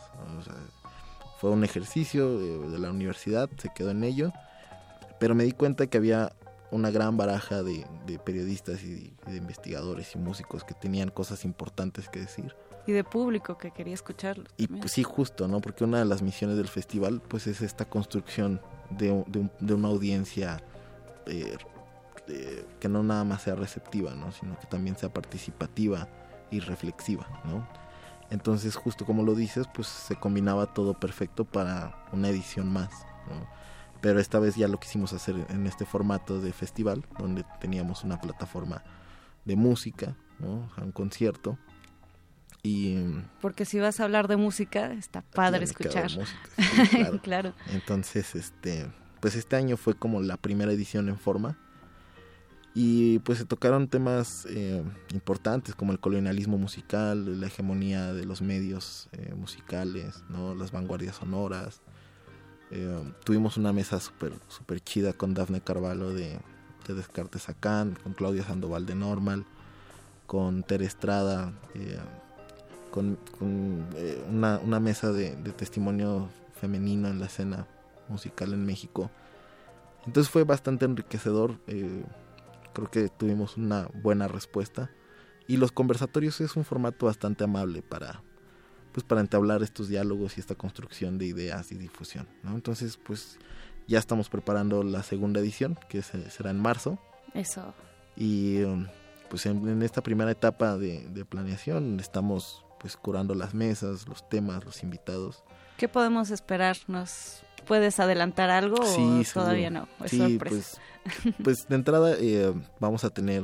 fue un ejercicio de, de la universidad, se quedó en ello, pero me di cuenta que había una gran baraja de, de periodistas y de investigadores y músicos que tenían cosas importantes que decir. Y de público que quería escucharlo. Y pues sí, justo, ¿no? Porque una de las misiones del festival, pues es esta construcción de, de un- de una audiencia eh, eh, que no nada más sea receptiva, ¿no? Sino que también sea participativa y reflexiva, ¿no? Entonces, justo como lo dices, pues se combinaba todo perfecto para una edición más, ¿no? Pero esta vez ya lo quisimos hacer en este formato de festival, donde teníamos una plataforma de música, ¿no? Un concierto. Y Porque si vas a hablar de música, está padre escuchar. música, sí, claro. claro. Entonces, este, pues este año fue como la primera edición en forma. Y pues se tocaron temas eh, importantes como el colonialismo musical, la hegemonía de los medios eh, musicales, ¿no? las vanguardias sonoras. Eh, tuvimos una mesa súper super chida con Dafne Carvalho de, de Descartes Acán, con Claudia Sandoval de Normal, con Tere Estrada, eh, con, eh, una, una mesa de, de testimonio femenino en la escena musical en México. Entonces fue bastante enriquecedor. eh, creo que tuvimos una buena respuesta. Y los conversatorios es un formato bastante amable para, pues, para entablar estos diálogos y esta construcción de ideas y difusión. ¿no? Entonces, pues ya estamos preparando la segunda edición, que se- será en marzo. Eso. Y um, pues en, en esta primera etapa de, de planeación estamos pues curando las mesas, los temas, los invitados. ¿Qué podemos esperar? ¿Nos puedes adelantar algo o Sí, todavía seguro. no? Es Sí, sorpresa. pues, pues de entrada eh, vamos a tener,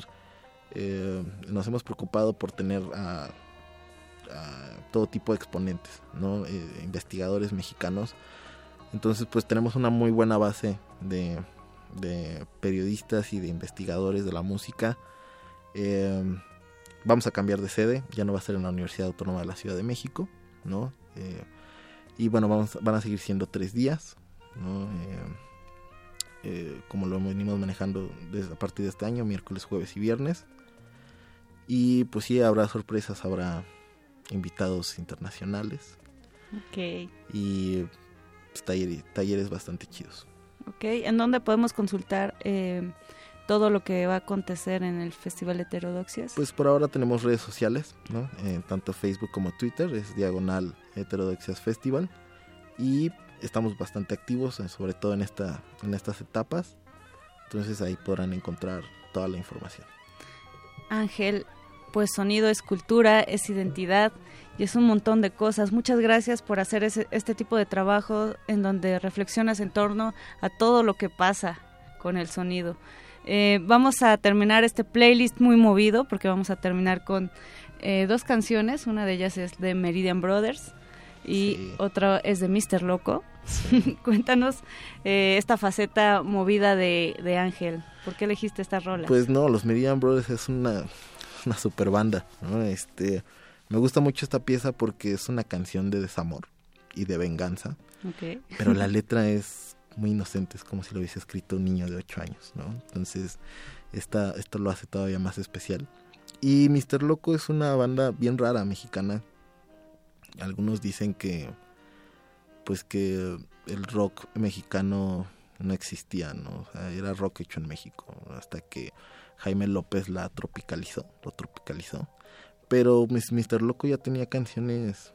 eh, nos hemos preocupado por tener a, todo tipo de exponentes, ¿no? Eh, investigadores mexicanos. Entonces pues tenemos una muy buena base de, de periodistas y de investigadores de la música. Eh, vamos a cambiar de sede, ya no va a ser en la Universidad Autónoma de la Ciudad de México, ¿no? Eh, y bueno, vamos, van a seguir siendo tres días, ¿no? Eh, eh, como lo venimos manejando desde a partir de este año, miércoles, jueves y viernes. Y pues sí, habrá sorpresas, habrá invitados internacionales Ok. y pues, talleres, talleres bastante chidos. Ok. ¿En dónde podemos consultar eh, todo lo que va a acontecer en el Festival Heterodoxias? Pues por ahora tenemos redes sociales, ¿no? Eh, tanto Facebook como Twitter, es diagonal Heterodoxias Festival. Y estamos bastante activos, eh, sobre todo en, esta, en estas etapas. Entonces ahí podrán encontrar toda la información. Ángel, pues sonido es cultura, es identidad y es un montón de cosas. Muchas gracias por hacer ese- este tipo de trabajo en donde reflexionas en torno a todo lo que pasa con el sonido. Eh, vamos a terminar este playlist muy movido porque vamos a terminar con eh, dos canciones. Una de ellas es de Meridian Brothers y Sí. otra es de Mr. Loco. Cuéntanos eh, esta faceta movida de, de Ángel. ¿Por qué elegiste esta rola? Pues no, los Meridian Brothers es una, una super banda, ¿no? Este, me gusta mucho esta pieza porque es una canción de desamor y de venganza, pero la letra es muy inocente, es como si lo hubiese escrito un niño de 8 años, ¿no? Entonces, esta, esto lo hace todavía más especial. Y Mr. Loco es una banda bien rara mexicana. Algunos dicen que pues que el rock mexicano no existía, ¿no? O sea, era rock hecho en México, hasta que Jaime López la tropicalizó, lo tropicalizó. Pero Mr. Loco ya tenía canciones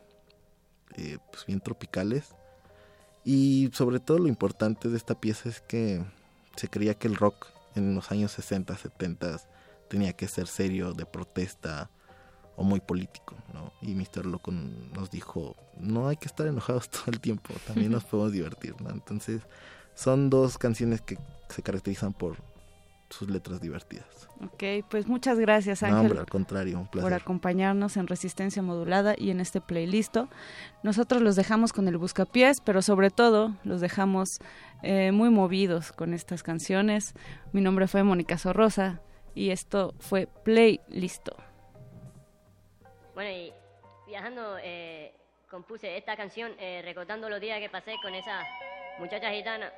eh, pues bien tropicales. Y sobre todo lo importante de esta pieza es que se creía que el rock en los años 60, 70 tenía que ser serio, de protesta o muy político, ¿no? Y Mr. Loco nos dijo, no hay que estar enojados todo el tiempo, también nos podemos divertir, ¿no? Entonces, son dos canciones que se caracterizan por sus letras divertidas. Ok, pues muchas gracias No, Ángel hombre, al contrario, un por placer. acompañarnos en Resistencia Modulada y en este playlist. Nosotros los dejamos con el buscapiés, pero sobre todo los dejamos eh, muy movidos con estas canciones. Mi nombre fue Mónica Sorrosa y esto fue Playlist. Bueno, y viajando, eh, compuse esta canción eh, recordando los días que pasé con esa muchacha gitana.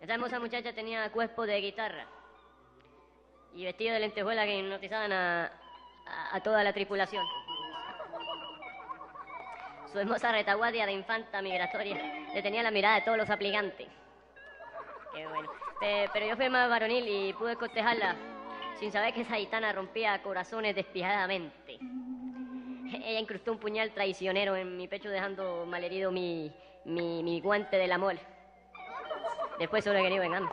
Esa hermosa muchacha tenía cuerpo de guitarra y vestido de lentejuela que hipnotizaban a, a- toda la tripulación. Su hermosa retaguardia de infanta migratoria le tenía la mirada de todos los aplicantes. Qué bueno. Pe- pero yo fui más varonil y pude cortejarla sin saber que esa gitana rompía corazones despiadadamente. Ella incrustó un puñal traicionero en mi pecho dejando malherido mi, mi, mi guante del amor. Después solo he querido vengarme.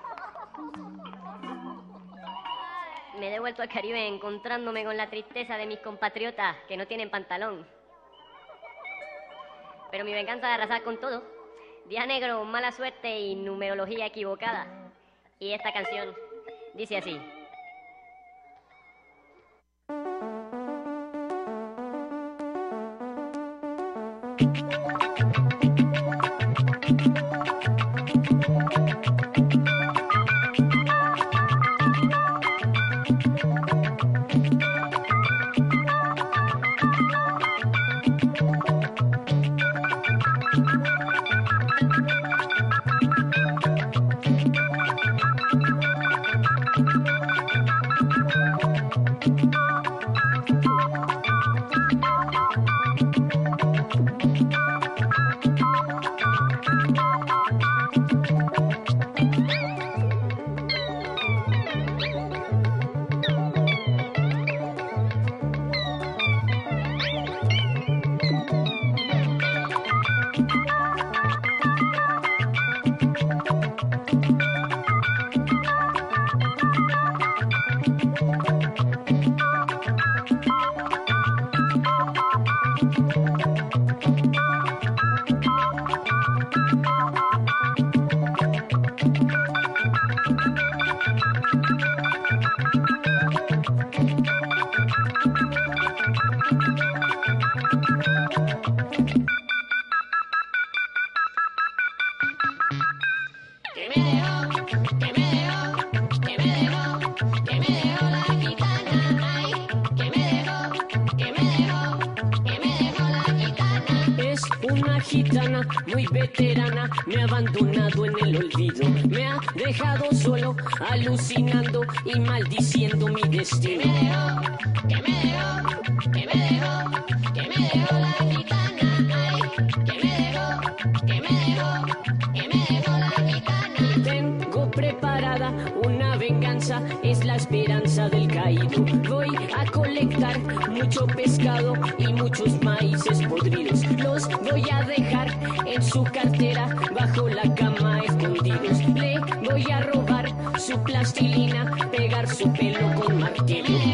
Me he devuelto al Caribe encontrándome con la tristeza de mis compatriotas que no tienen pantalón. Pero mi venganza de arrasar con todo. Día negro, mala suerte y numerología equivocada. Y esta canción dice así. Me ha abandonado en el olvido, me ha dejado solo, alucinando y maldiciendo mi destino. Que me dejó, que me dejó, que me dejó la gitana. Ay, que me dejó, que me dejó, que me dejó la gitana. Tengo preparada una venganza, es la esperanza del caído. Voy a colectar mucho pescado y muchos maíces るのこまみてみ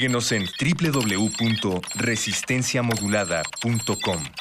Síguenos en www.resistenciamodulada.com.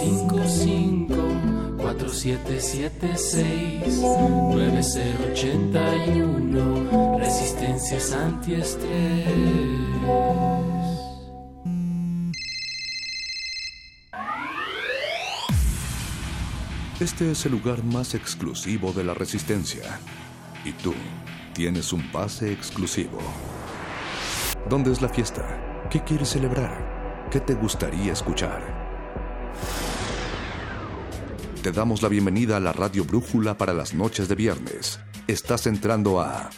4776-9081 Resistencias antiestrés. Este es el lugar más exclusivo de la Resistencia. Y tú tienes un pase exclusivo. ¿Dónde es la fiesta? ¿Qué quieres celebrar? ¿Qué te gustaría escuchar? Te damos la bienvenida a la Radio Brújula para las noches de viernes. Estás entrando a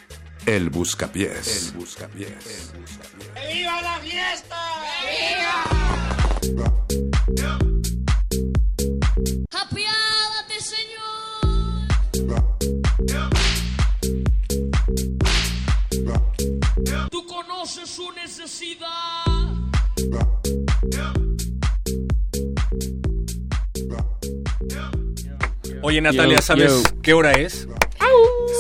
El Buscapiés. El Buscapiés. ¡Viva la fiesta! Apiádate, Señor. Tú conoces su necesidad. Oye, Natalia, Yo, ¿sabes yo. qué hora es?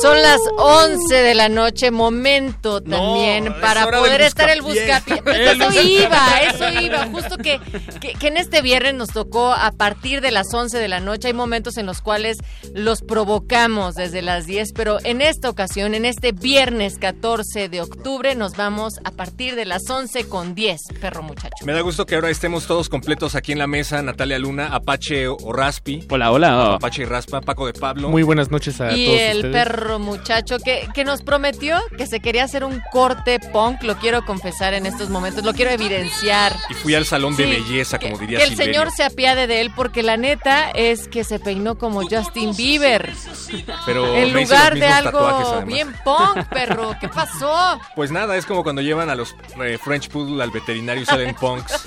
Son las 11 de la noche, momento también para poder estar el buscapié. El Eso iba, eso iba. Justo que, que, que en este viernes nos tocó a partir de las 11 de la noche. Hay momentos en los cuales los provocamos desde las 10, pero en esta ocasión, en este viernes 14 de octubre, nos vamos a partir de las 11 con 10, perro muchacho. Me da gusto que ahora estemos todos completos aquí en la mesa. Natalia Luna, Apache o Raspi. Hola, hola. Apache y Raspa, Paco de Pablo. Muy buenas noches a Y todos el ustedes. perro muchacho que, que nos prometió que se quería hacer un corte punk, lo quiero confesar en estos momentos, lo quiero evidenciar. Y fui al salón de belleza, como diría Que el Silverio. señor se apiade de él porque la neta es que se peinó como Justin Bieber. Pero en lugar de algo bien punk, perro. ¿Qué pasó? Pues nada, es como cuando llevan a los eh, French Poodle al veterinario y salen punks.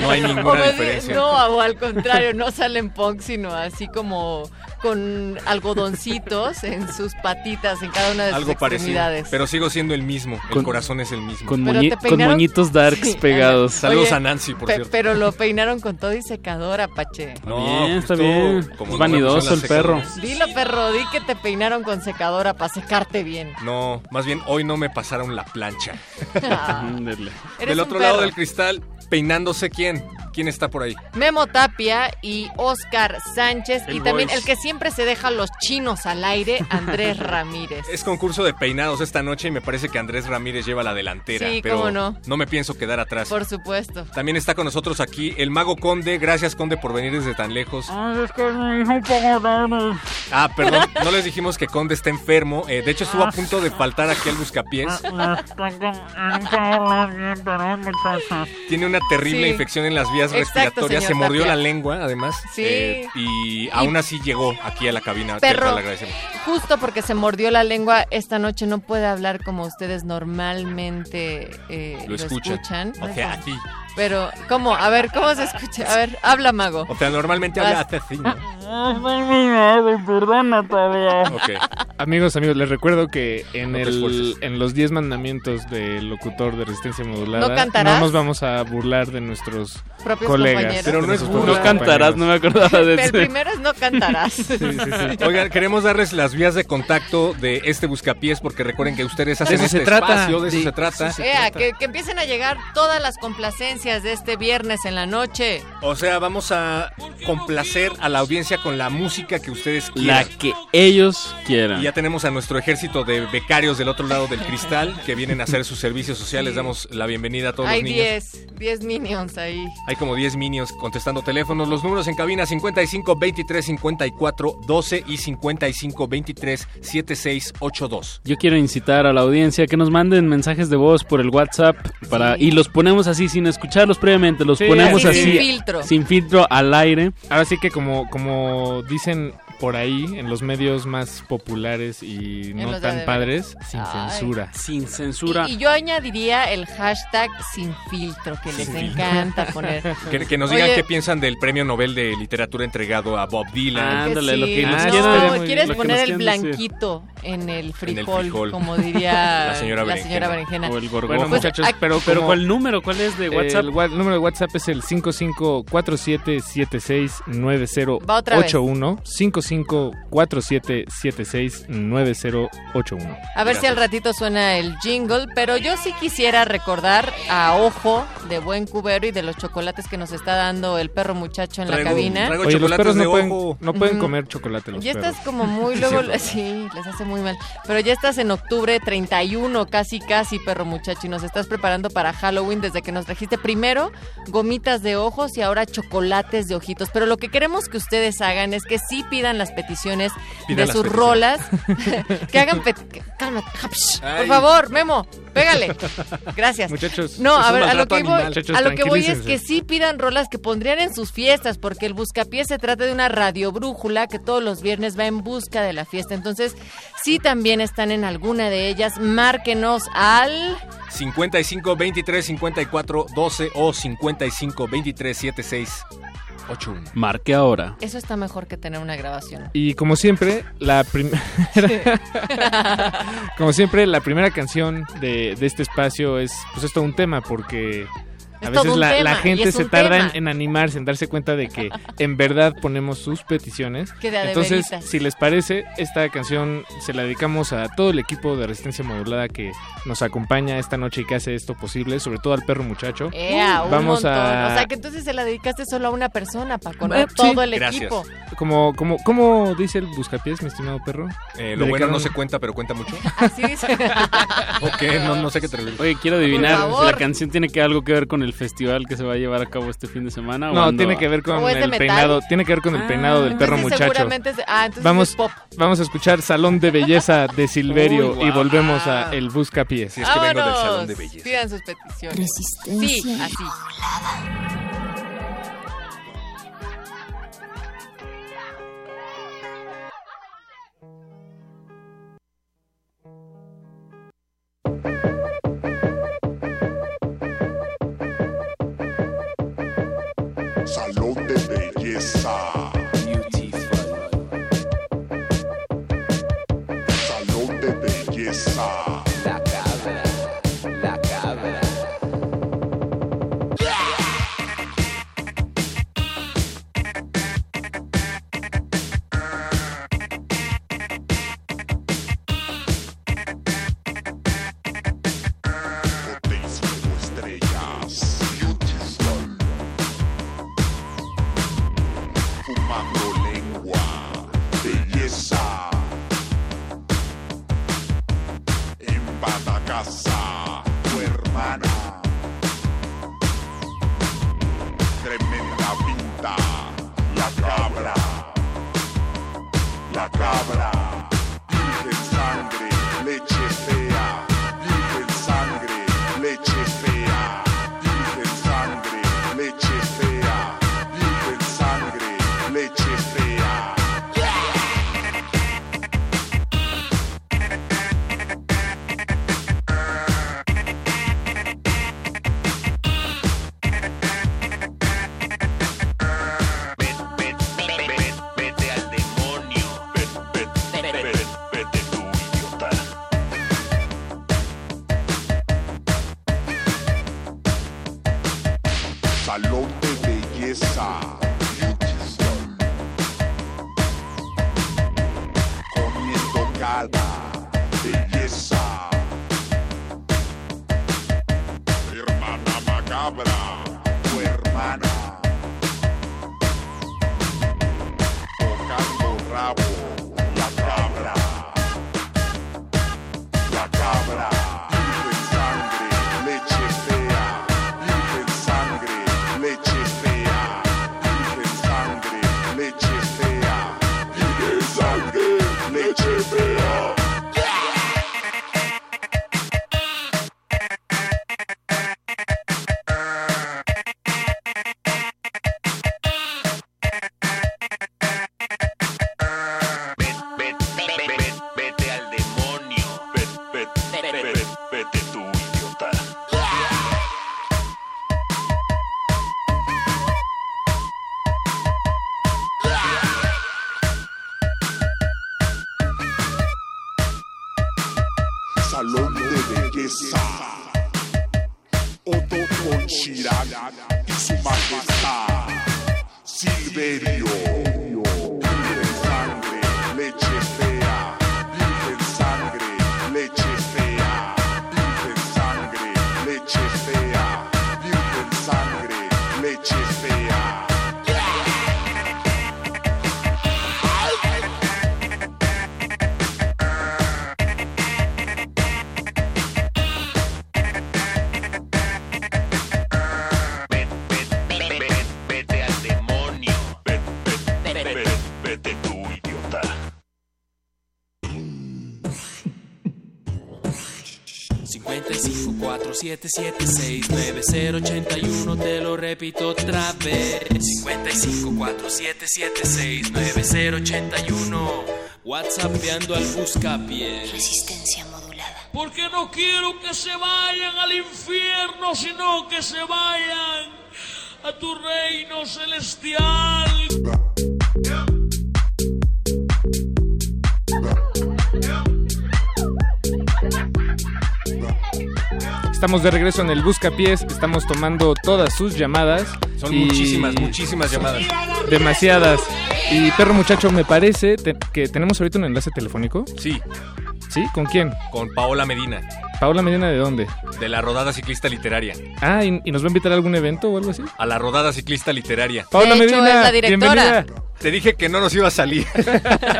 No hay ninguna diferencia. No, o al contrario, no salen punk, sino así como con algodoncitos en sus patitas, en cada una de sus Algo parecido. extremidades. Pero sigo siendo el mismo. el Con- corazón es el mismo. Con, moñi- moñitos darks Sí, pegados. Saludos a Nancy, por Pe- cierto. pero lo peinaron con todo y secador, Apache. No, bien, está bien. como Es vanidoso el perro. secadora. Dilo, perro, di que te peinaron con secadora para secarte bien. No, más bien hoy no me pasaron la plancha. Ah, Del un otro lado del cristal, peinándose quién? ¿Quién está por ahí? Memo Tapia y Oscar Sánchez El y también el que siempre se deja los chinos al aire, Andrés Ramírez. Es concurso de peinados esta noche y me parece que Andrés Ramírez lleva la delantera. Sí, pero cómo no. No me pienso quedar atrás. Por supuesto. También está con nosotros aquí el mago Conde. Gracias, Conde, por venir desde tan lejos. Ah, perdón, no les dijimos que Conde está enfermo. Eh, de hecho, estuvo a punto de faltar aquí al buscapiés. Tiene una terrible Sí. infección en las vías Exacto, respiratorias. Se mordió Tapia. la lengua, además. Sí. Eh, y aún así llegó aquí a la cabina. Perro. Lo. Justo porque se mordió la lengua, esta noche no puede hablar como ustedes normalmente eh, Lo escuchan. O sea, así. Pero, ¿cómo? A ver, ¿cómo se escucha? A ver, habla, mago. O sea, normalmente habla Vas. así, ¿no? Ok. Amigos, amigos, les recuerdo que en, No el, en los 10 mandamientos del locutor de resistencia modulada ¿No cantarás? nos vamos a burlar de nuestros Propios colegas. compañeros. Pero no es nuestros burla. propios No cantarás, no me acordaba de El eso. primero es no cantarás. Sí, sí, sí. Oigan, queremos darles las vías de contacto de este buscapiés porque recuerden que ustedes hacen eso este se trata. espacio, de eso Sí. se trata. Ea, que, que empiecen a llegar todas las complacencias de este viernes en la noche. O sea, vamos a complacer a la audiencia con la música que ustedes La quieran. que ellos quieran. Y ya tenemos a nuestro ejército de becarios del otro lado del cristal que vienen a hacer sus servicios sociales. Damos la bienvenida a todos Hay los niños. 10, 10 minions ahí. Hay como 10 minions contestando teléfonos. Los números en cabina 55 23 54 12 y 55 23 76 82. Yo quiero incitar a la audiencia que nos manden mensajes de voz por el WhatsApp para y los ponemos así sin escucharlos previamente, los Sí, ponemos Así, así sin filtro. sin filtro al aire. Ahora sí que como, como dicen por ahí en los medios más populares y no tan de- padres, sin Ay. censura. Sin censura. Y, y yo añadiría el hashtag sin filtro, que les encanta poner. Que, que nos digan Oye. qué piensan del premio Nobel de literatura entregado a Bob Dylan. Ándale, lo que nos Ah, No, quieres lo que poner nos el blanquito en el frijol, frijol. como diría La señora Berenjena. Berenjena. O el gorgojo. Bueno, Pues, muchachos, ac- pero, Pero ¿cuál número? ¿Cuál es de WhatsApp? El wa- número de WhatsApp es el 5547769081. Va otra vez. 5547769081. 5547769081. A ver si al ratito suena el jingle, pero yo sí quisiera recordar a Ojo de Buen Cubero y de los chocolates que nos está dando el perro muchacho en la cabina. traigo Oye, los perros no pueden, no pueden comer chocolate los Ya perros. estás como muy luego, sí, les hace muy mal. Pero ya estás en octubre 31, casi casi, perro muchacho, y nos estás preparando para Halloween desde que nos trajiste primero gomitas de ojos y ahora chocolates de ojitos. Pero lo que queremos que ustedes hagan es que sí pidan las peticiones de sus peticiones. rolas, que hagan cálmate, por favor, Memo, pégale. Gracias. Muchachos, No, a ver, a lo que voy, animal. Muchachos, a lo que voy es que sí pidan rolas que pondrían en sus fiestas, porque el Buscapié se trata de una radio brújula que todos los viernes va en busca de la fiesta. Entonces, si también están en alguna de ellas, márquenos al 55 23 54 12 o 55 23 76 81. Marque ahora. Eso está mejor que tener una grabación. Y como siempre, la primera como siempre, la primera canción de, de este espacio es pues es todo un tema porque a Es veces la, tema, la y gente se tarda en, animarse, en darse cuenta de que en verdad ponemos sus peticiones. Que de a de Entonces, si les parece, esta canción se la dedicamos a todo el equipo de Resistencia Modulada que nos acompaña esta noche y que hace esto posible, sobre todo al perro muchacho. Ea, un Vamos montón. a O sea, que entonces se la dedicaste solo a una persona, Paco, no Eh, todo sí. el equipo. Como, como, ¿Cómo dice el buscapiés, mi estimado perro? Eh, lo bueno no se cuenta, pero cuenta mucho. Así dice. ok, no, no sé qué te. Oye, quiero adivinar si la canción tiene que algo que ver con el festival que se va a llevar a cabo este fin de semana. o No, tiene que ver con ¿O es de el metal? peinado. Tiene que ver con el peinado del perro Entonces, muchacho. seguramente es- ah, entonces Vamos, es pop. vamos a escuchar Salón de Belleza de Silverio Uy, y volvemos a El Buscapiés. Si es que vengo del salón de belleza. Pidan sus peticiones. Resistencia Sí, así. 5547769081 te lo repito otra vez 5547769081 WhatsAppeando al buscapié Resistencia modulada. Porque no quiero que se vayan al infierno, sino que se vayan a tu reino celestial. Estamos de regreso en el Buscapiés, estamos tomando todas sus llamadas. Son y- muchísimas, muchísimas llamadas. Demasiadas. Y perro muchacho, me parece te- que tenemos ahorita un enlace telefónico. Sí. ¿Sí? ¿Con quién? Con Paola Medina, Paola Medina, ¿de dónde? de la Rodada Ciclista Literaria. Ah, ¿y, y nos va a invitar a algún evento o algo así? A la Rodada Ciclista Literaria. Paola Medina, bienvenida. Te dije que no nos iba a salir.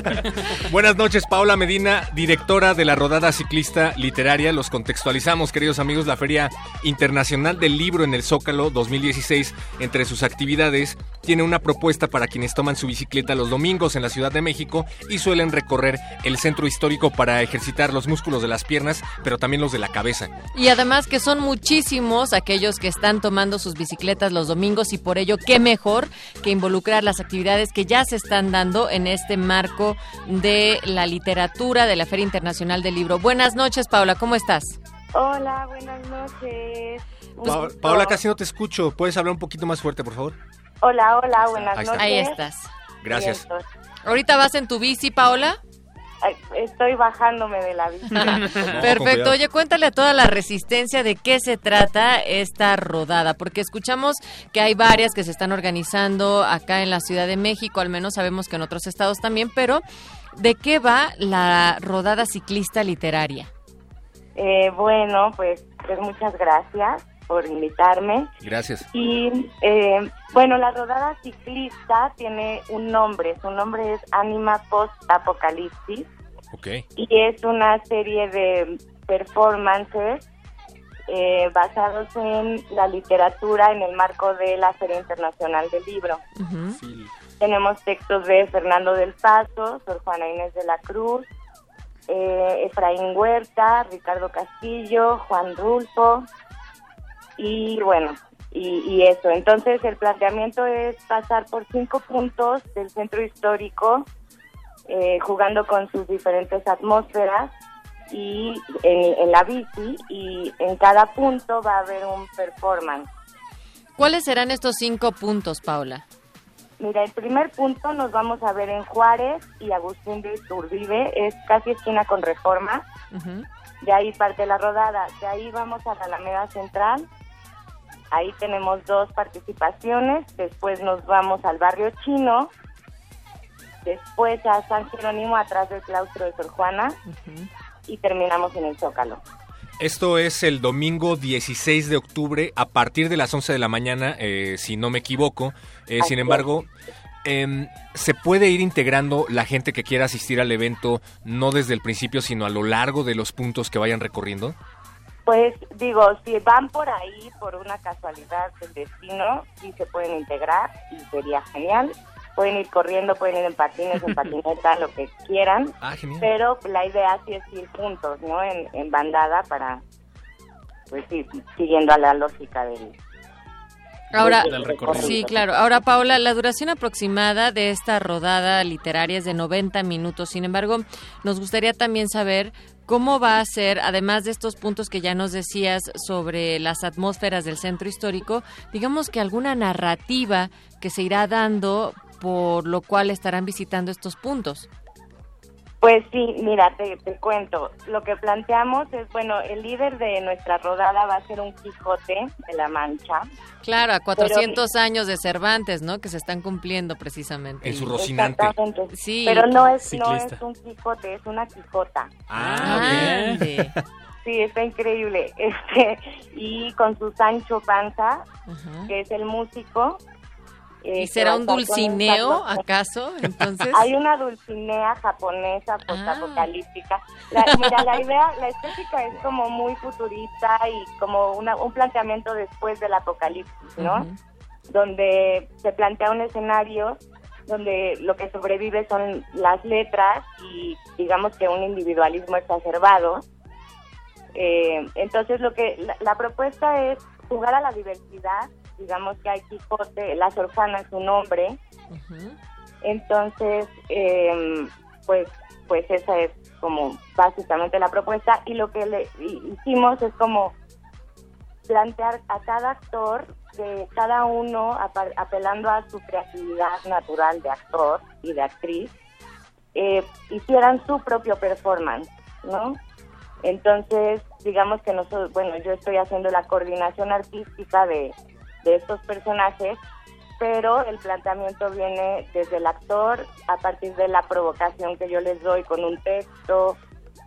Buenas noches, Paula Medina, directora de la Rodada Ciclista Literaria. Los contextualizamos, queridos amigos, la Feria Internacional del Libro en el Zócalo 2016. Entre sus actividades, tiene una propuesta para quienes toman su bicicleta los domingos en la Ciudad de México y suelen recorrer el centro histórico para ejercitar los músculos de las piernas, pero también los de la cabeza. Y además que son muchísimos aquellos que están tomando sus bicicletas los domingos y por ello qué mejor que involucrar las actividades que ya se están dando en este marco de la literatura de la Feria Internacional del Libro. Buenas noches, Paula, ¿cómo estás? Hola, buenas noches. Pa- Paola, casi no te escucho. ¿Puedes hablar un poquito más fuerte, por favor? Hola, hola, buenas Ahí noches. Ahí estás. Gracias. Bien, ¿Ahorita vas en tu bici, Paola? Estoy bajándome de la bici. Perfecto. Oye, cuéntale a toda la resistencia de qué se trata esta rodada, porque escuchamos que hay varias que se están organizando acá en la Ciudad de México, al menos sabemos que en otros estados también, pero ¿de qué va la rodada ciclista literaria? Eh, bueno, pues, pues muchas gracias por invitarme. Gracias. Y eh, bueno, la rodada ciclista tiene un nombre. Su nombre es Anima Post Apocalipsis Ok. y es una serie de performances eh, basados en la literatura en el marco de la Feria Internacional del Libro. Tenemos textos de Fernando del Paso, Sor Juana Inés de la Cruz, eh, Efraín Huerta, Ricardo Castillo, Juan Rulfo y bueno, y, y eso. Entonces el planteamiento es pasar por cinco puntos del centro histórico, eh, jugando con sus diferentes atmósferas y en, en la bici y en cada punto va a haber un performance. ¿Cuáles serán estos cinco puntos, Paula? Mira, el primer punto nos vamos a ver en Juárez y Agustín de Iturbide, es casi esquina con Reforma, de ahí parte la rodada, de ahí vamos a la Alameda Central, ahí tenemos dos participaciones, después nos vamos al barrio chino, después a San Jerónimo atrás del claustro de Sor Juana y terminamos en el Zócalo. Esto es el domingo 16 de octubre a partir de las 11 de la mañana, eh, si no me equivoco. Eh, sin embargo, em, se puede ir integrando la gente que quiera asistir al evento, no desde el principio, sino a lo largo de los puntos que vayan recorriendo. Pues digo, si van por ahí por una casualidad del destino, sí se pueden integrar y sería genial. Pueden ir corriendo, pueden ir en patines, en patineta, lo que quieran. Ah, genial. Pero la idea sí es ir juntos, ¿no? En, en bandada para, pues sí, siguiendo a la lógica del... Ahora, del recorrido. sí, claro. Ahora, Paula, la duración aproximada de esta rodada literaria es de 90 minutos. Sin embargo, nos gustaría también saber cómo va a ser, además de estos puntos que ya nos decías sobre las atmósferas del centro histórico, digamos que alguna narrativa que se irá dando por lo cual estarán visitando estos puntos. Pues sí, mira, te, te cuento. Lo que planteamos es, bueno, el líder de nuestra rodada va a ser un Quijote de la Mancha. Claro, a 400 años de Cervantes, ¿no? Que se están cumpliendo precisamente. En su Rocinante. Exactamente. Sí. Pero no es, no es un Quijote, es una Quijota. Ah, bien. Sí, está increíble. Este, y con su Sancho Panza, que es el músico. Eh, ¿Y será un dulcineo, acaso? Entonces, Hay una dulcinea japonesa postapocalíptica. La- mira, la idea, la estética es como muy futurista y como una, un planteamiento después del apocalipsis, ¿no? Donde se plantea un escenario donde lo que sobrevive son las letras y digamos que un individualismo exacerbado. Eh, entonces, lo que la, la propuesta es jugar a la diversidad. Digamos que hay Quijote, la Sorjana es un hombre. Entonces, eh, pues, pues esa es como básicamente la propuesta. Y lo que le hi- hicimos es como plantear a cada actor, que cada uno apelando a su creatividad natural de actor y de actriz, eh, hicieran su propio performance, ¿no? Entonces, digamos que nosotros, bueno, yo estoy haciendo la coordinación artística de, de estos personajes, pero el planteamiento viene desde el actor a partir de la provocación que yo les doy con un texto,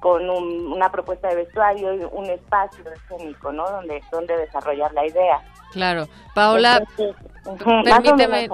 con un- una propuesta de vestuario y un espacio escénico, ¿no? Donde, donde desarrollar la idea. Claro. Paola, Entonces, más permíteme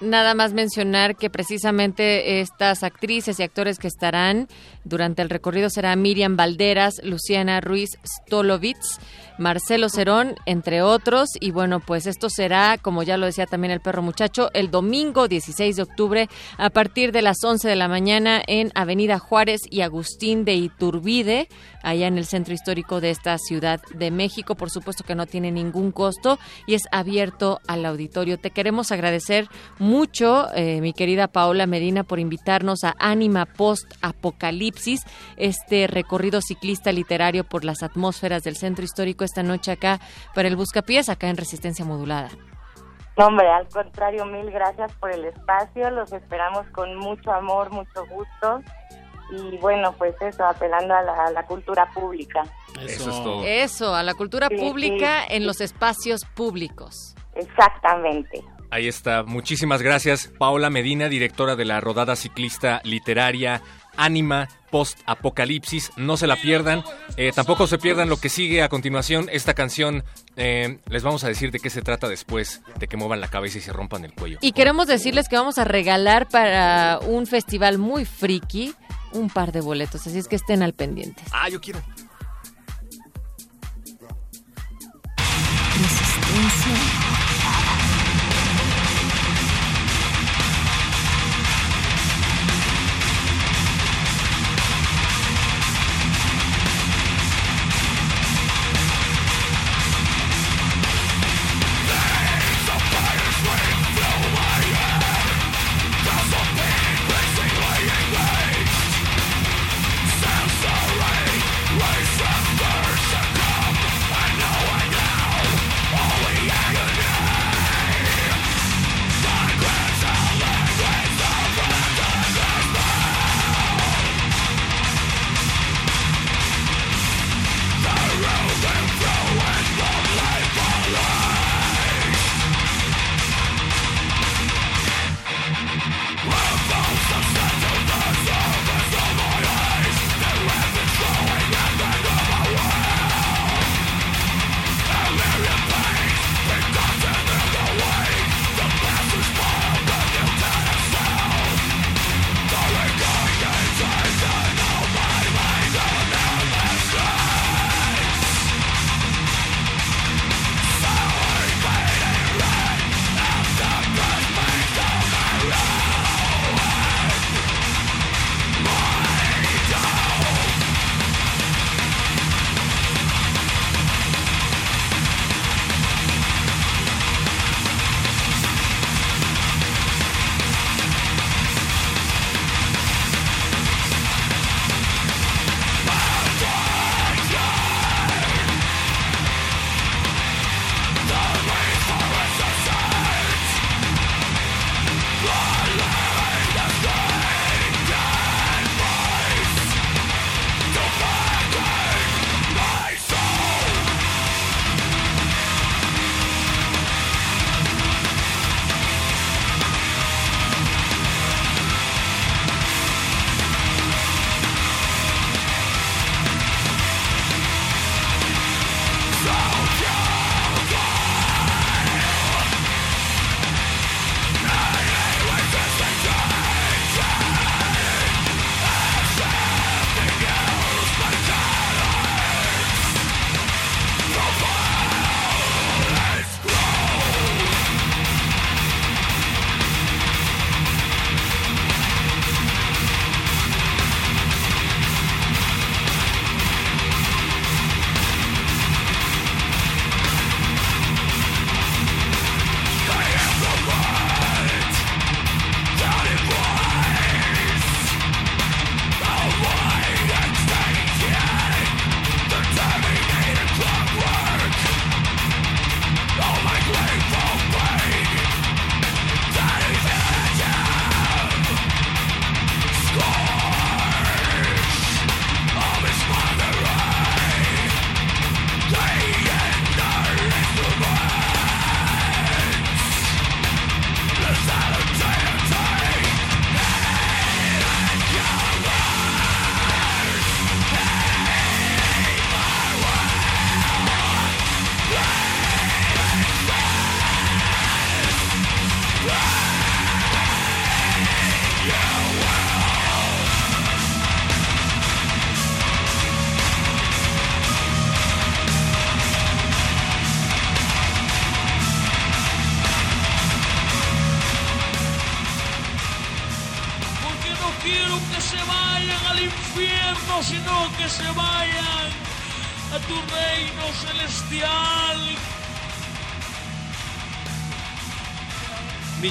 nada más mencionar que precisamente estas actrices y actores que estarán durante el recorrido será Miriam Valderas, Luciana Ruiz Stolovitz, Marcelo Cerón, entre otros. Y bueno, pues esto será, como ya lo decía también el perro muchacho, el domingo 16 de octubre a partir de las 11 de la mañana en Avenida Juárez y Agustín de Iturbide, allá en el centro histórico de esta Ciudad de México. Por supuesto que no tiene ningún costo y es abierto al auditorio. Te queremos agradecer mucho, eh, mi querida Paola Medina, por invitarnos a Anima Post Apocalipsis, este recorrido ciclista literario por las atmósferas del centro histórico esta noche acá para el Buscapiés, acá en Resistencia Modulada. No, hombre, al contrario, mil gracias por el espacio. Los esperamos con mucho amor, mucho gusto. Y bueno, pues eso, apelando a la, a la cultura pública. Eso es todo. Eso, a la cultura Sí, pública sí. en los espacios públicos. Exactamente. Ahí está. Muchísimas gracias. Paola Medina, directora de la rodada ciclista literaria Anima Post Apocalipsis. No se la pierdan. Eh, tampoco se pierdan lo que sigue a continuación. Esta canción, eh, les vamos a decir de qué se trata después de que muevan la cabeza y se rompan el cuello. Y queremos decirles que vamos a regalar para un festival muy friki un par de boletos, así es que estén al pendiente. Ah, yo quiero. Sensory,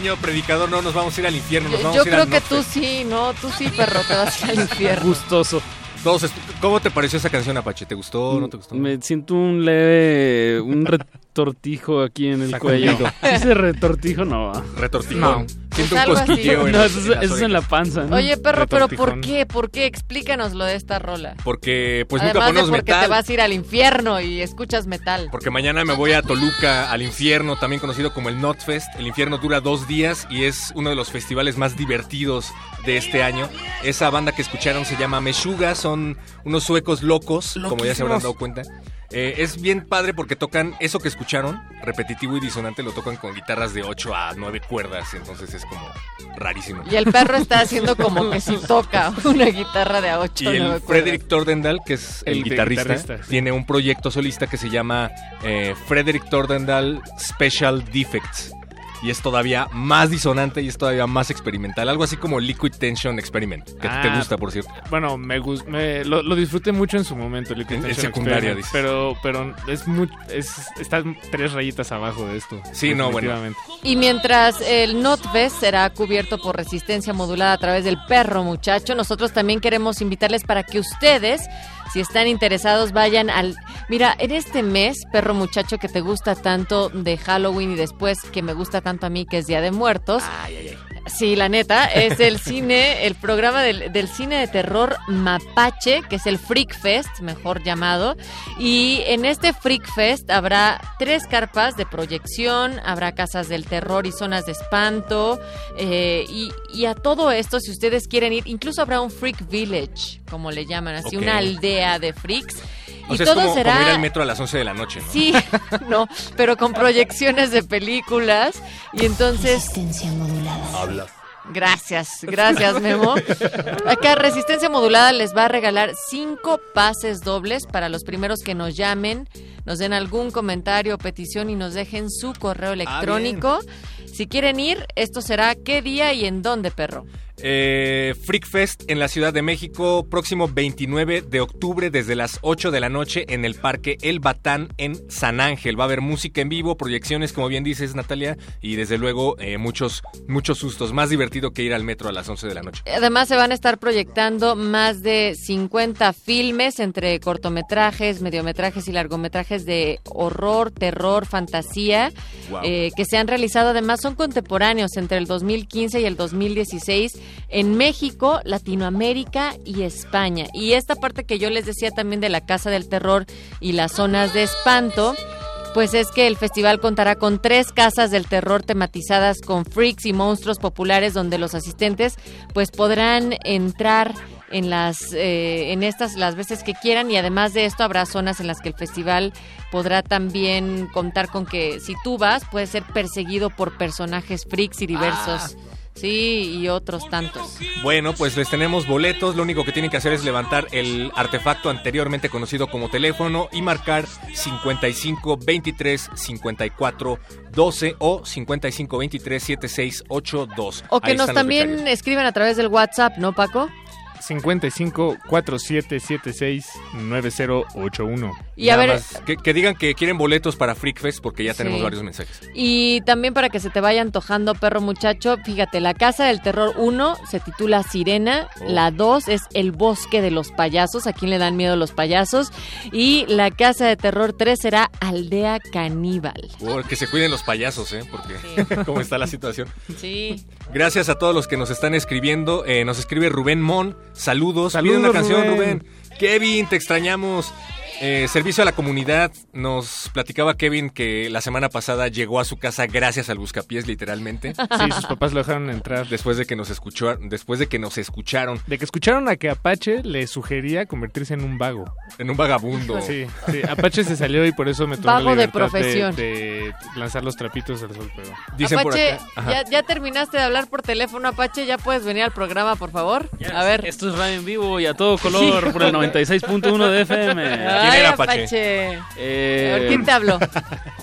Niño predicador, no nos vamos a ir al infierno, nos vamos yo a ir creo al que tú sí, ¿no? Tú sí, perro, te vas a ir al infierno. Gustoso. Todos ¿Cómo te pareció esa canción, Apache? ¿Te gustó o no te gustó? Me siento un leve, un retortijo aquí en el Sacudido. cuello. ¿Ese retortijo no va? Retortijón. No. Siento un algo así. No, eso, es- en las eso es en la panza. ¿no? Oye, perro, pero ¿por qué? ¿Por qué? Explícanos lo de esta rola. Porque pues Además nunca de ponemos porque metal. te vas a ir al infierno y escuchas metal. Porque mañana me voy a Toluca, al infierno, también conocido como el Notfest. El infierno dura dos días y es uno de los festivales más divertidos de este año. Esa banda que escucharon se llama Meshuga, son unos suecos locos, como ya se habrán dado cuenta. Eh, es bien padre porque tocan eso que escucharon, repetitivo y disonante, lo tocan con guitarras de 8 a 9 cuerdas, entonces es como rarísimo. Y el perro está haciendo como que si toca una guitarra de a 8 Y el Frederick Tordendal, que es el, guitarrista, guitarrista, sí. tiene un proyecto solista que se llama eh, Frederick Tordendal Special Defects. Y es todavía más disonante y es todavía más experimental. Algo así como Liquid Tension Experiment, que Ah, te gusta, por cierto. Bueno, me, me lo, lo disfruté mucho en su momento, Liquid En- en Tension secundaria, Experiment, dices. pero pero es muy es está tres rayitas abajo de esto. Sí, no, bueno. Y mientras el Notfest será cubierto por resistencia modulada a través del perro muchacho, nosotros también queremos invitarles para que ustedes, si están interesados, vayan al... Mira, en este mes, perro muchacho que te gusta tanto de Halloween y después que me gusta tanto a mí, que es Día de Muertos. Sí, la neta, es el cine, el programa del, del cine de terror Mapache, que es el Freak Fest, mejor llamado. Y en este Freak Fest habrá tres carpas de proyección, habrá casas del terror y zonas de espanto. eh, y, y a todo esto, si ustedes quieren ir, incluso habrá un Freak Village, como le llaman, así una aldea de freaks. O y sea, todo es como, será... como ir al metro a las 11 de la noche, ¿no? Sí, no, pero con proyecciones de películas. Y entonces... Resistencia modulada. Habla. Gracias, gracias Memo. Acá Resistencia Modulada les va a regalar cinco pases dobles para los primeros que nos llamen, nos den algún comentario o petición y nos dejen su correo electrónico. si quieren ir, esto será qué día y en dónde, perro. Eh, Freak Fest en la Ciudad de México, próximo 29 de octubre desde las 8 de la noche en el Parque El Batán en San Ángel. Va a haber música en vivo, proyecciones, como bien dices Natalia, y desde luego eh, muchos, muchos sustos. Más divertido que ir al metro a las 11 de la noche. Además se van a estar proyectando más de 50 filmes entre cortometrajes, mediometrajes y largometrajes de horror, terror, fantasía, Wow. eh, que se han realizado además son contemporáneos entre el 2015 y el 2016 en México, Latinoamérica y España. Y esta parte que yo les decía también de la Casa del Terror y las zonas de espanto, pues es que el festival contará con tres casas del terror tematizadas con freaks y monstruos populares donde los asistentes pues podrán entrar en las eh, en estas las veces que quieran y además de esto habrá zonas en las que el festival podrá también contar con que si tú vas puedes ser perseguido por personajes freaks y diversos. Sí, y otros tantos. Bueno, pues les tenemos boletos. Lo único que tienen que hacer es levantar el artefacto anteriormente conocido como teléfono y marcar 55 23 54 12 o 55 23 76 82. O que Ahí nos también escriban a través del WhatsApp, ¿no, Paco? 55 4776 9081. Y a ver- más que, que digan que quieren boletos para Freak Fest porque ya tenemos Sí. varios mensajes. Y también para que se te vaya antojando, perro muchacho, fíjate, la Casa del Terror 1 se titula Sirena, Oh. la 2 es El Bosque de los Payasos, a quién le dan miedo los payasos, y la Casa de Terror 3 será Aldea Caníbal. Oh, que se cuiden los payasos, ¿eh? Porque cómo está la situación. Sí. Gracias a todos los que nos están escribiendo. Eh, nos escribe Rubén Mon. Saludos. Saludos, Pide una canción, Rubén. Rubén. Kevin, te extrañamos. Eh, servicio a la comunidad. Nos platicaba Kevin que la semana pasada llegó a su casa gracias al buscapiés, literalmente. Sí, sus papás lo dejaron entrar. Después de que nos escuchó, después de que nos escucharon. De que escucharon a que Apache le sugería convertirse en un vago. En un vagabundo. Sí, sí, Apache se salió y por eso me tomé Vago la de libertad profesión. De, lanzar los trapitos al sol, pero... Apache, ya, ya terminaste de hablar por teléfono, Apache, ya puedes venir al programa, por favor. A ver. Esto es radio en vivo y a todo color por el 96.1 de FM. Ay, era, Apache. Pache? Eh, ¿Quién te habló?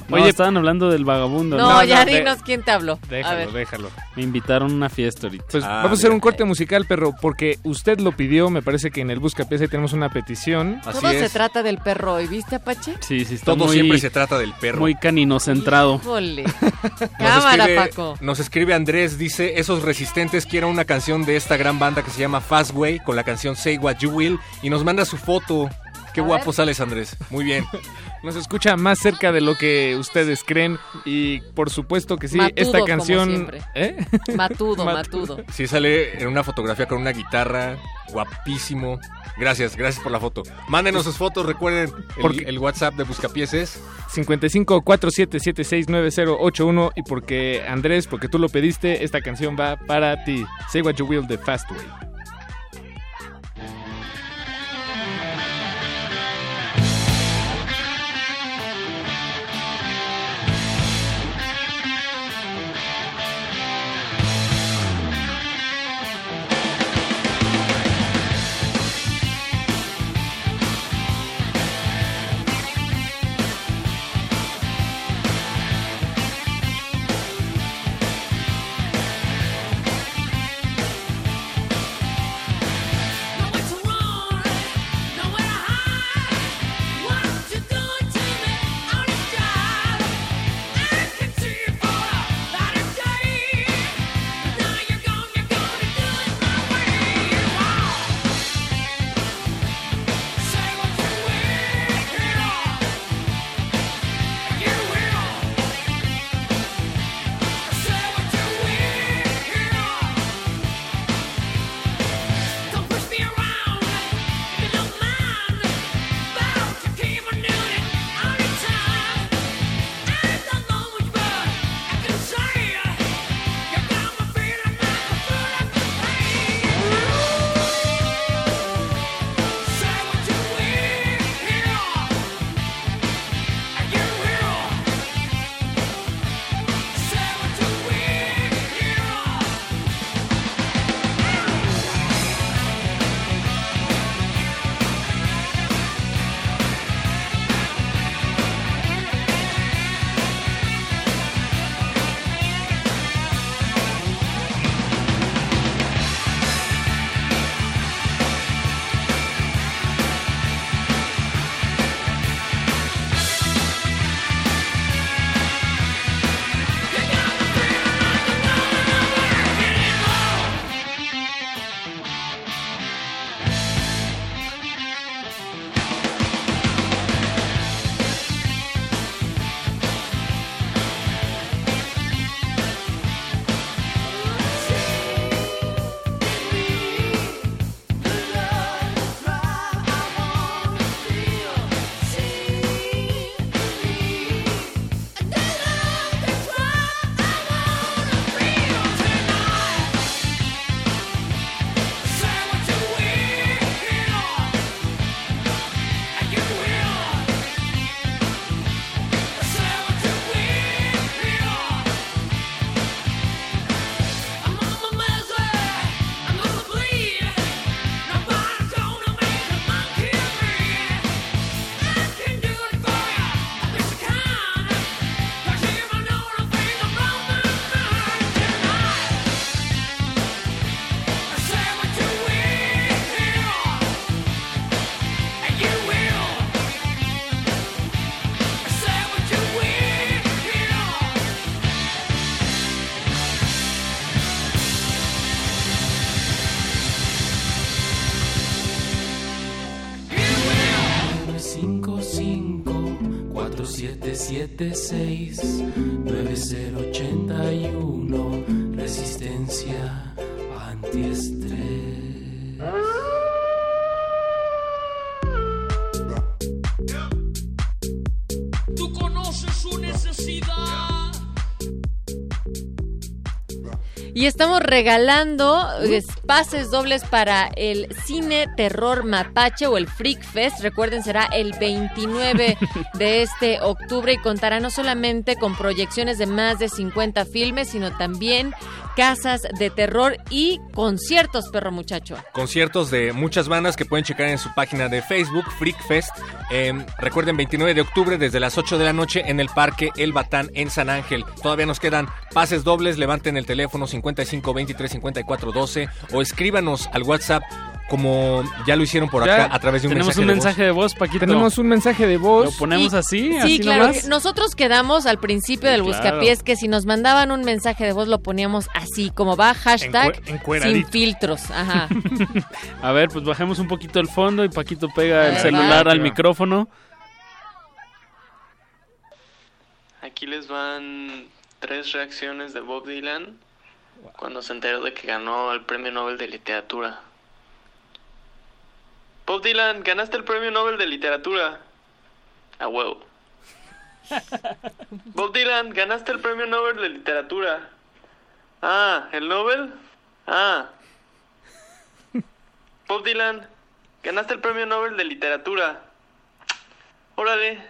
No, Oye, estaban hablando del vagabundo. No, ya de- dinos quién te habló. a Déjalo, ver. déjalo. Me invitaron a una fiesta ahorita. Pues Ah, vamos a hacer mira. un corte musical, perro, porque usted lo pidió. Me parece que en el Buscapiés ahí tenemos una petición. Así Todo se es. trata del perro hoy, ¿viste, Apache? Sí, sí, está Todo muy, siempre se trata del perro. muy canino centrado. Híjole. Nos Cámara, escribe, Paco. nos escribe Andrés, dice, esos resistentes quieren una canción de esta gran banda que se llama Fastway con la canción Say What You Will y nos manda su foto. Qué A guapo ver. sales, Andrés. Muy bien. Nos escucha más cerca de lo que ustedes creen y por supuesto que sí, Matudo, esta canción... ¿Eh? Matudo, Matudo. matudo. Sí sale en una fotografía con una guitarra, guapísimo. Gracias, gracias por la foto. Mándenos sus fotos, recuerden, el, Porque- el WhatsApp de Buscapiés es 55 4776 9081 y porque Andrés, porque tú lo pediste, esta canción va para ti. Say What You Will de Fastway. Resistencia Y estamos regalando es, pases dobles para el Cine Terror Mapache o el Freak Fest. Recuerden, será el 29 de este octubre y contará no solamente con proyecciones de más de 50 filmes, sino también casas de terror y conciertos, perro muchacho. Conciertos de muchas bandas que pueden checar en su página de Facebook, Freak Fest. Eh, recuerden, 29 de octubre desde las 8 de la noche en el Parque El Batán en San Ángel. Todavía nos quedan pases dobles. Levanten el teléfono 55 23 54 12 o escríbanos al WhatsApp como ya lo hicieron por Ya acá a través de un tenemos mensaje un de mensaje de voz, Paquito. Tenemos un mensaje de voz. Lo ponemos Y- así, Sí, así claro. nomás. Nosotros quedamos al principio del claro. buscapiés que si nos mandaban un mensaje de voz lo poníamos así, como va, hashtag sin filtros. Ajá. A ver, pues bajemos un poquito el fondo y Paquito pega el celular va. al micrófono. Aquí les van tres reacciones de Bob Dylan cuando se enteró de que ganó el Premio Nobel de Literatura. Bob Dylan, ganaste el Premio Nobel de Literatura. A huevo. Bob Dylan, ganaste el Premio Nobel de Literatura. Ah, ¿el Nobel? Ah. Bob Dylan, ganaste el Premio Nobel de Literatura. Órale.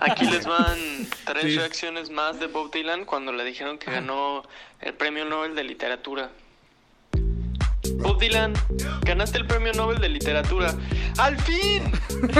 Aquí les van tres Sí. reacciones más de Bob Dylan cuando le dijeron que ganó el Premio Nobel de Literatura. Bob Dylan, ganaste el Premio Nobel de Literatura. ¡Al fin!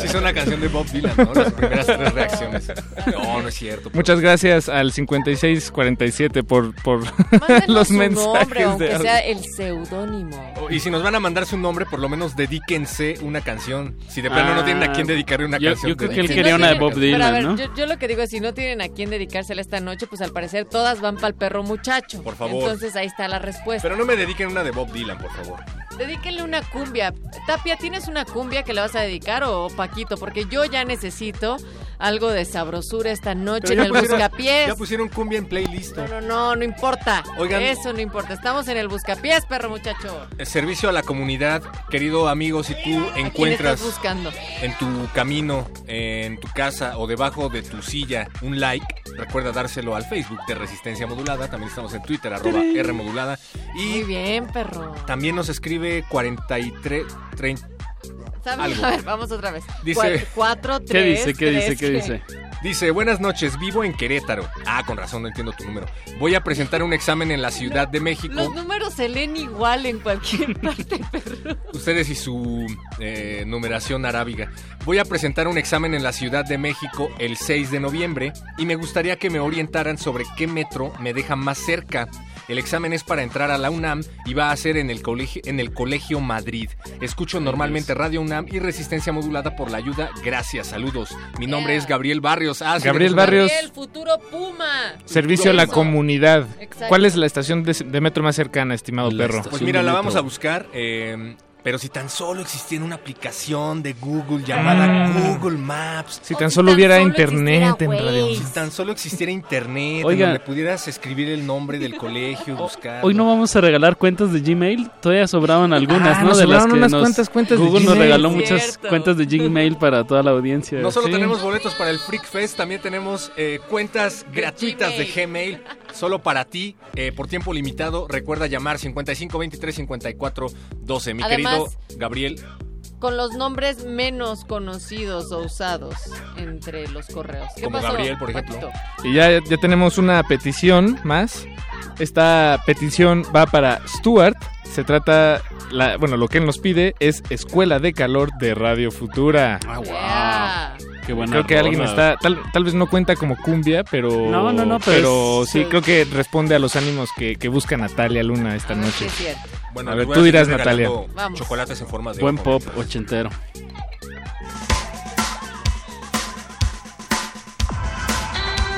Sí, es una canción de Bob Dylan, ¿no? Las primeras tres reacciones. No, no es cierto. Muchas gracias al 5647 por, por los mensajes nombre, de aunque audio. sea el seudónimo. Y si nos van a mandar su nombre, por lo menos dedíquense una canción. Si de plano no tienen a quién dedicarle una yo- canción. yo creo que él quería una de Bob Pero a Dylan, ver, ¿no? yo, yo lo que digo es, si no tienen a quién dedicársela esta noche, pues al parecer todas van para el perro muchacho. Por favor. Entonces ahí está la respuesta. Pero no me dediquen una de Bob Dylan, por favor. Dedíquenle una cumbia. Tapia, ¿tienes una cumbia que le vas a dedicar o Paquito? Porque yo ya necesito algo de sabrosura esta noche en el pusieron- buscapiés. Ya pusieron cumbia en playlist. No, no, no, no importa. Oigan. Eso no importa. Estamos en el buscapiés, perro muchacho. El servicio a la comunidad, querido amigo, si tú ¿A quién encuentras estás buscando? en tu camino, en tu casa o debajo de tu silla un like, recuerda dárselo al Facebook de Resistencia Modulada. También estamos en Twitter, arroba R Modulada. Muy Y bien, perro. también nos escribe 43, 30. ¿Sabes? Algo. A ver, vamos otra vez. Dice- Cua- Cuatro, ¿Qué tres, dice? ¿Qué dice? ¿Qué dice? Dice, buenas noches, vivo en Querétaro. Ah, con razón, no entiendo tu número. Voy a presentar un examen en la Ciudad de México. Los números se leen igual en cualquier parte, perro. Ustedes y su eh, numeración arábiga. Voy a presentar un examen en la Ciudad de México el 6 de noviembre y me gustaría que me orientaran sobre qué metro me deja más cerca. El examen es para entrar a la UNAM y va a ser en el colegio, en el colegio Madrid. Escucho normalmente Radio UNAM y Resistencia Modulada por la ayuda. Gracias, saludos. Mi nombre es Gabriel Barrios. Ah, Gabriel Barrios. El futuro Puma. Servicio a la comunidad. Exacto. ¿Cuál es la estación de, de metro más cercana, estimado La perro? Pues mira, la vamos a buscar. eh, pero si tan solo existiera una aplicación de Google llamada Mm. Google Maps. Si tan solo hubiera internet en Radio. Si tan solo existiera internet, Oiga. en donde pudieras escribir el nombre del colegio, buscar. Hoy no vamos a regalar cuentas de Gmail. Todavía sobraban algunas, Ah, ¿no? nos de las sobraron que unas nos- cuentas de Google nos regaló muchas Cierto. cuentas de Gmail para toda la audiencia. No solo Sí. tenemos boletos para el Freak Fest, también tenemos eh, cuentas gratuitas de Gmail, solo para ti, eh, por tiempo limitado. Recuerda llamar 55 23 54 12. Mi Además- querido Gabriel, Con los nombres menos conocidos o usados entre los correos. ¿Qué Como pasó, Gabriel, por ejemplo. Paquito? Y ya, ya tenemos una petición más. Esta petición va para Stuart. Se trata, la, bueno, lo que él nos pide es Escuela de Calor de Radio Futura. Ah, Yeah. Qué buena Creo que alguien está, tal, tal vez no cuenta como cumbia, pero No, no, no, pero pero es- sí es- creo que responde a los ánimos que, que busca Natalia Luna esta A ver noche. es cierto. Bueno, A ver, tú dirás, Natalia. Vamos. Chocolates en forma de Buen ojo. pop ochentero.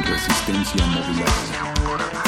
Resistencia modulada.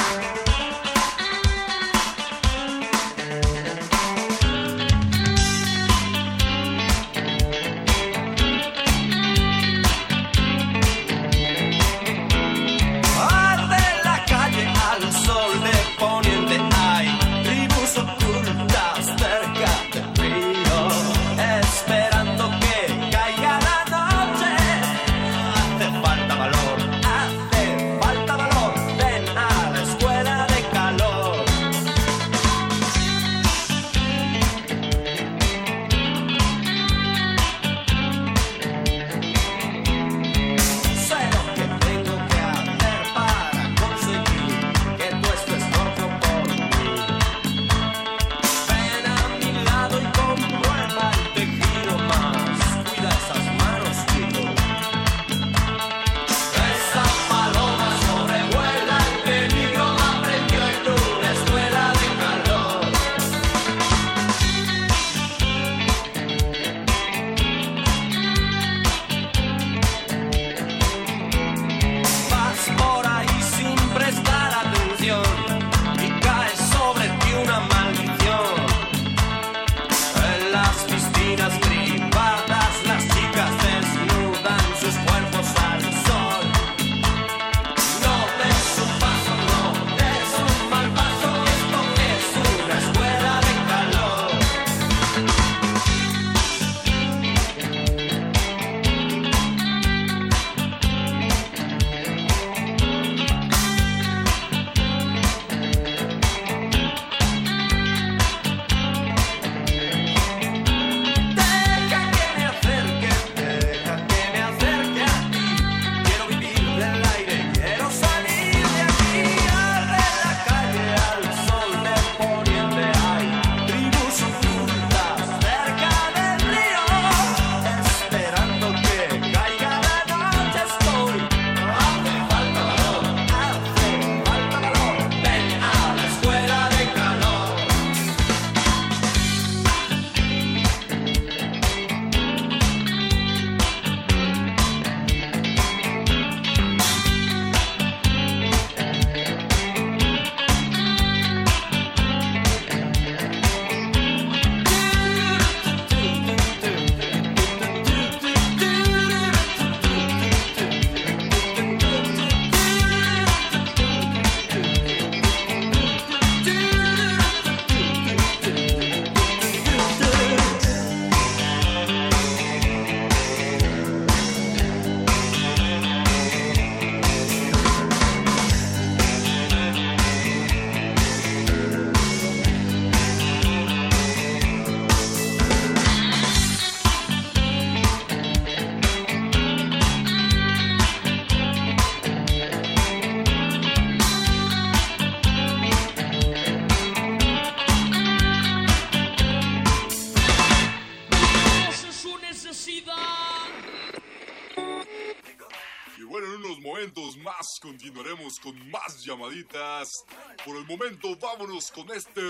Llamaditas. Por el momento, vámonos con este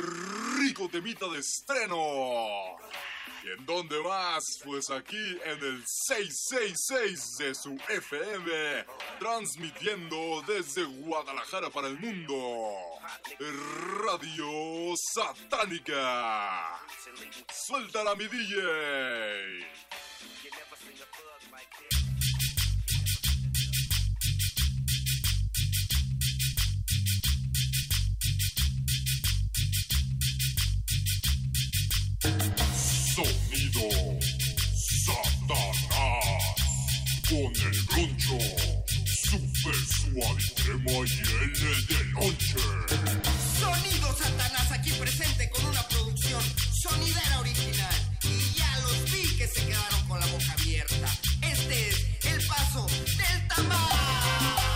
rico temita de estreno. ¿Y en dónde más? Pues aquí en el 666 de su FM, transmitiendo desde Guadalajara para el mundo. Radio Satánica. Suéltala, mi DJ. Sonido Satanás con el broncho super suave crema y L de lonche. Sonido Satanás aquí presente con una producción sonidera original. Y ya los vi que se quedaron con la boca abierta. Este es el paso del tamal.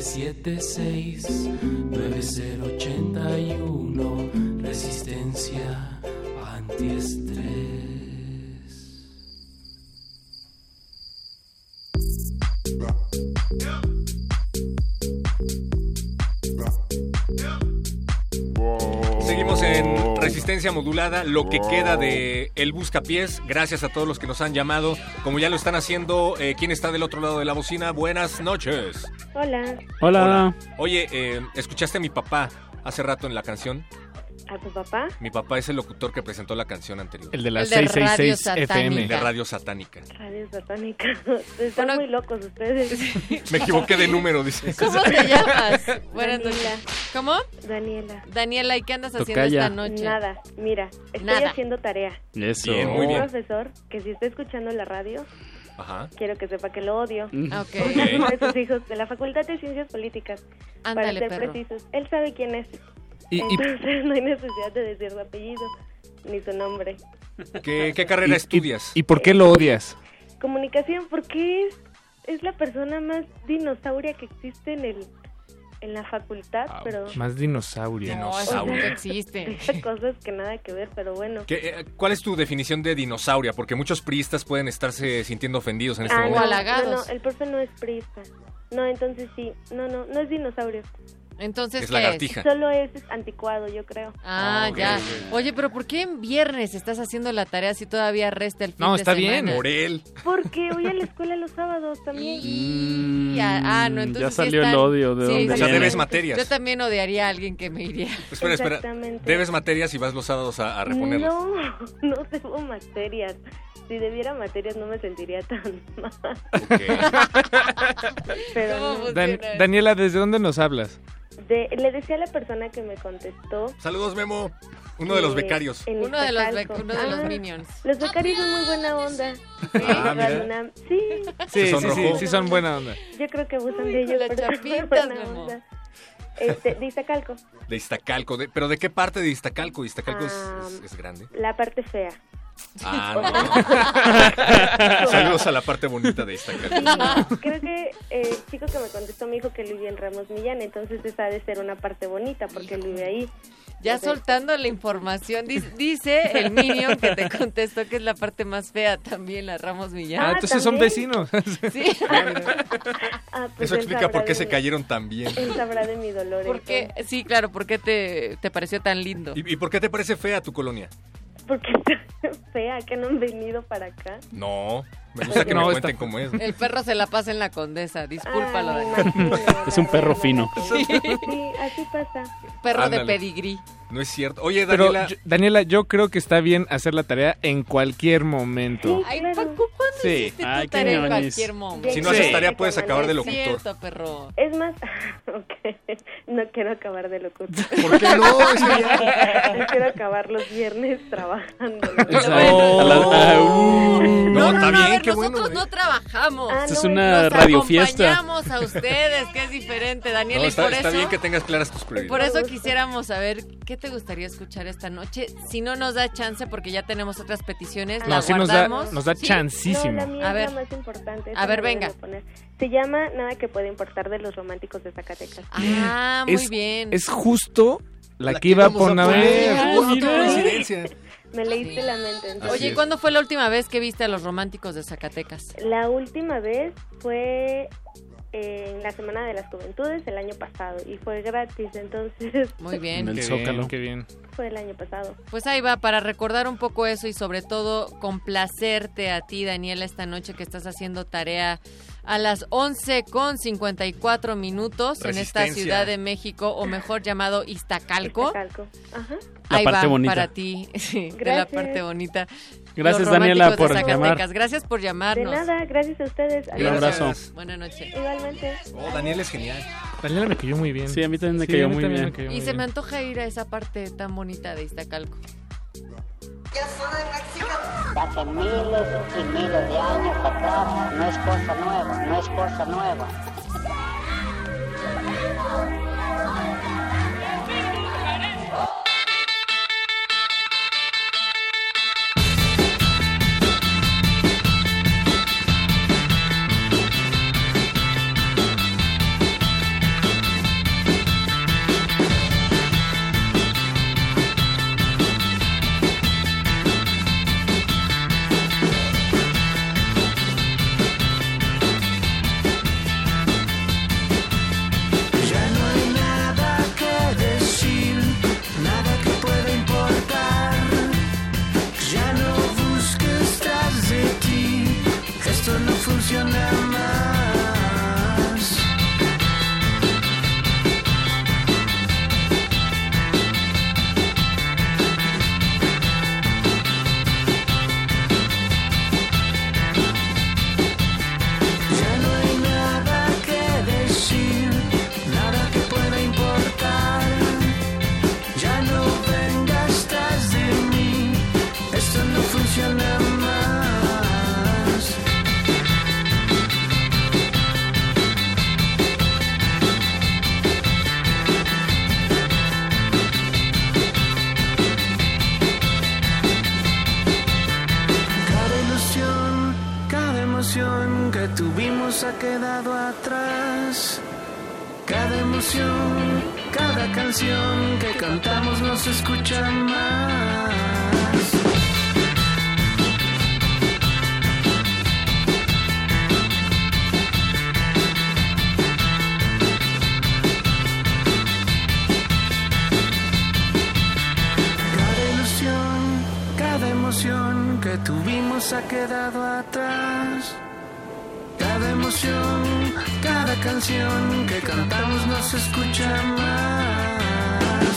5547769081 Resistencia antiestrés. Seguimos en resistencia modulada, lo que queda de El Buscapiés. Gracias a todos los que nos han llamado. Como ya lo están haciendo, eh, ¿quién está del otro lado de la bocina? Buenas noches. Hola. Hola. Oye, eh, ¿escuchaste a mi papá hace rato en la canción? ¿A tu papá? Mi papá es el locutor que presentó la canción anterior. El de la El de 666 Radio FM. De Radio Satánica. Radio Satánica. Están muy locos ustedes. Me equivoqué de número, dice. ¿Cómo te llamas? Buenas Daniela. noches. ¿Cómo? Daniela. Daniela, ¿y qué andas haciendo Tocaya. esta noche? Nada, mira, estoy Nada. haciendo tarea. Eso. Bien, muy Un bien. profesor que si está escuchando la radio, Ajá. quiero que sepa que lo odio. Mm. Ok. Por uno de sus hijos de la Facultad de Ciencias Políticas. Ándale, para ser perro. precisos. Él sabe quién es. Y- y- Entonces no hay necesidad de decir su apellido ni su nombre. ¿Qué, qué carrera ¿Y- estudias? ¿Y por qué lo odias? Comunicación, porque es, es la persona más dinosauria que existe en el en la facultad, pero Más dinosaurio. No, eso nunca existe. cosas que nada que ver, pero bueno. ¿Qué, eh, ¿Cuál es tu definición de dinosauria? Porque muchos priistas pueden estarse sintiendo ofendidos en este Ah, no, momento. no, no, el profe no es priista. No, entonces sí, no, no, no es dinosaurio. Entonces, Es ¿qué lagartija. Solo es anticuado, yo creo. Ah, ya. Oye, pero ¿por qué en viernes estás haciendo la tarea si todavía resta el fin No, de está bien. semana? Por él. Porque voy a la escuela los sábados también. Y- ya- ah, no, Mm, entonces ya sí salió están- el odio de sí, dónde O sea, viene. debes materias. Yo también odiaría a alguien que me iría. Espera, espera. Exactamente. Debes materias y vas los sábados a, a reponerlas. No, no debo materias. Si debiera materias no me sentiría tan mal. Pero no. Dan- Daniela, ¿desde dónde nos hablas? De- le decía a la persona que me contestó. Saludos, Memo. Uno de los becarios. Uno de los bec- uno de los Ah, minions. Los becarios son muy buena onda. Ah, mira. UNAM, Sí, Sí, sí, sí, sí, son buena onda. yo creo que abusan de ellos, pero son muy chapitas, buena onda. Este, de Iztacalco, De Iztacalco. de- ¿Pero de qué parte de Iztacalco? Iztacalco es- Ah, es, es grande. la parte fea. Ah, no. Saludos a la parte bonita de esta Sí, carta. creo que eh, el chico que me contestó me dijo que vivía en Ramos Millán, entonces esa ha de ser una parte bonita porque él vive ahí. Ya soltando la información, dice, dice el Minion que te contestó que es la parte más fea también, la Ramos Millán. Ah, entonces son vecinos. Sí. Ah, pues Eso explica por qué se mi- cayeron tan bien. Él sabrá de mi dolor. Porque, sí, claro, ¿por qué te, te pareció tan lindo? ¿Y, y por qué te parece fea tu colonia? Porque está fea, que no han venido para acá. No, me gusta que No, me está- cuenten cómo es. El perro se la pasa en la condesa, discúlpalo. Ay, Es un perro fino. Sí, así pasa. Perro de pedigrí. No es cierto. Oye, Pero Daniela, yo- Daniela, yo creo que está bien hacer la tarea en cualquier momento. Ay, Paco, ¿cuándo Sí. hiciste Ay, tu tarea en cualquier momento? si no Sí. haces tarea puedes acabar de Es locutor. cierto, perro. Es más, ok, no quiero acabar de locutor. ¿Por qué no? Yo quiero acabar los viernes trabajando. Exacto. A la- ah, uh. No, está bien, ver, qué nosotros bueno. no trabajamos. Ah, Esto es no, una Nos radiofiesta. acompañamos a ustedes, que es diferente, Daniel, No, y está, por está eso... bien que tengas claras tus Por prioridades. eso quisiéramos saber qué te gustaría escuchar esta noche. Si no nos da chance, porque ya tenemos otras peticiones, la No, sí nos da, nos da Sí. chancísimo. No, la mía A es ver. la más importante. A ver, venga. poner. Se llama Nada que puede importar de los románticos de Zacatecas. Ah, muy es, bien. es justo la, La que iba a poner. Justo mira. Me leíste la mente. entonces. Oye, ¿y ¿cuándo fue la última vez que viste a los románticos de Zacatecas? La última vez fue en la Semana de las Juventudes el año pasado y fue gratis, entonces Muy bien. En el Qué Zócalo. bien, qué bien. fue el año pasado. Pues ahí va, para recordar un poco eso y sobre todo complacerte a ti, Daniela, esta noche que estás haciendo tarea a las 11 con 54 minutos en esta. Ciudad de México, o mejor llamado Iztacalco. Iztacalco. Ajá. La ahí parte va bonita. para ti, sí, de la parte bonita. Gracias, Los Daniela, por de llamar. Gracias por De llamarnos. nada, gracias a ustedes. Un abrazo. Buenas noches. Igualmente. Oh, Daniel es genial. Daniela me cayó muy bien. Sí, a mí también me Sí, cayó muy bien. cayó Y muy se me antoja ir a esa parte tan bonita de Iztacalco. Hace miles y miles de años atrás no es cosa nueva, no es cosa nueva. Que tuvimos ha quedado atrás. Cada emoción, cada canción que cantamos no se escucha más. Que tuvimos ha quedado atrás. Cada canción que cantamos no se escucha más.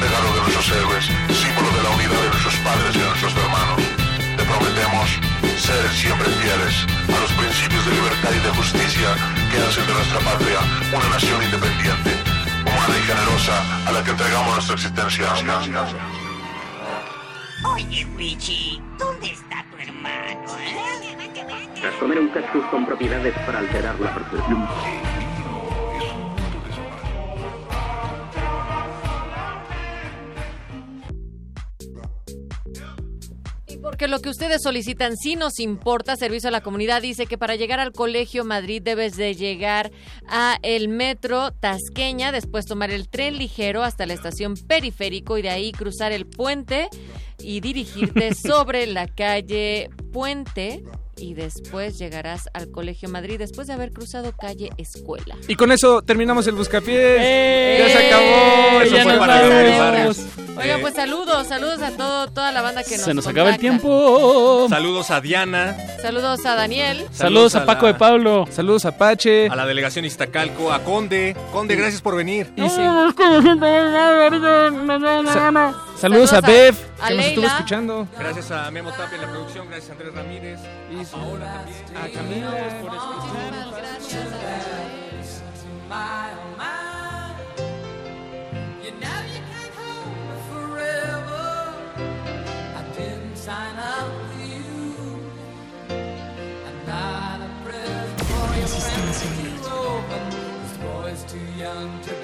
Regalo de nuestros héroes, símbolo de la unidad de nuestros padres y de nuestros hermanos. Te prometemos ser siempre fieles a los principios de libertad y de justicia que hacen de nuestra patria una nación independiente, generosa a la que entregamos nuestra existencia. Oye, Richie, ¿dónde está tu hermano? eh? Tras comer un cactus con propiedades para alterar la percepción. Porque lo que ustedes solicitan sí nos importa, Servicio a la Comunidad dice que para llegar al Colegio Madrid debes de llegar a el metro Tasqueña, después tomar el tren ligero hasta la estación Periférico y de ahí cruzar el puente y dirigirte sobre la calle Puente y después llegarás al Colegio Madrid después de haber cruzado calle Escuela. Y con eso terminamos el buscapiés. ¡Eh! Ya se acabó. Eso Ya fue para Gabriel Eh, pues saludos, saludos a todo, toda la banda que nos Se nos acaba el contacta. tiempo. Saludos a Diana, Saludos a Daniel. Saludos a Paco la- de Pablo. Saludos a Pache. a la delegación Iztacalco, a Conde. Conde, gracias por venir. Saludos a Bev, a que nos estuvo Leila. escuchando. Gracias a Memo Tapia en la producción, gracias a Andrés Ramírez, a Paola también. A Camila por You know you can't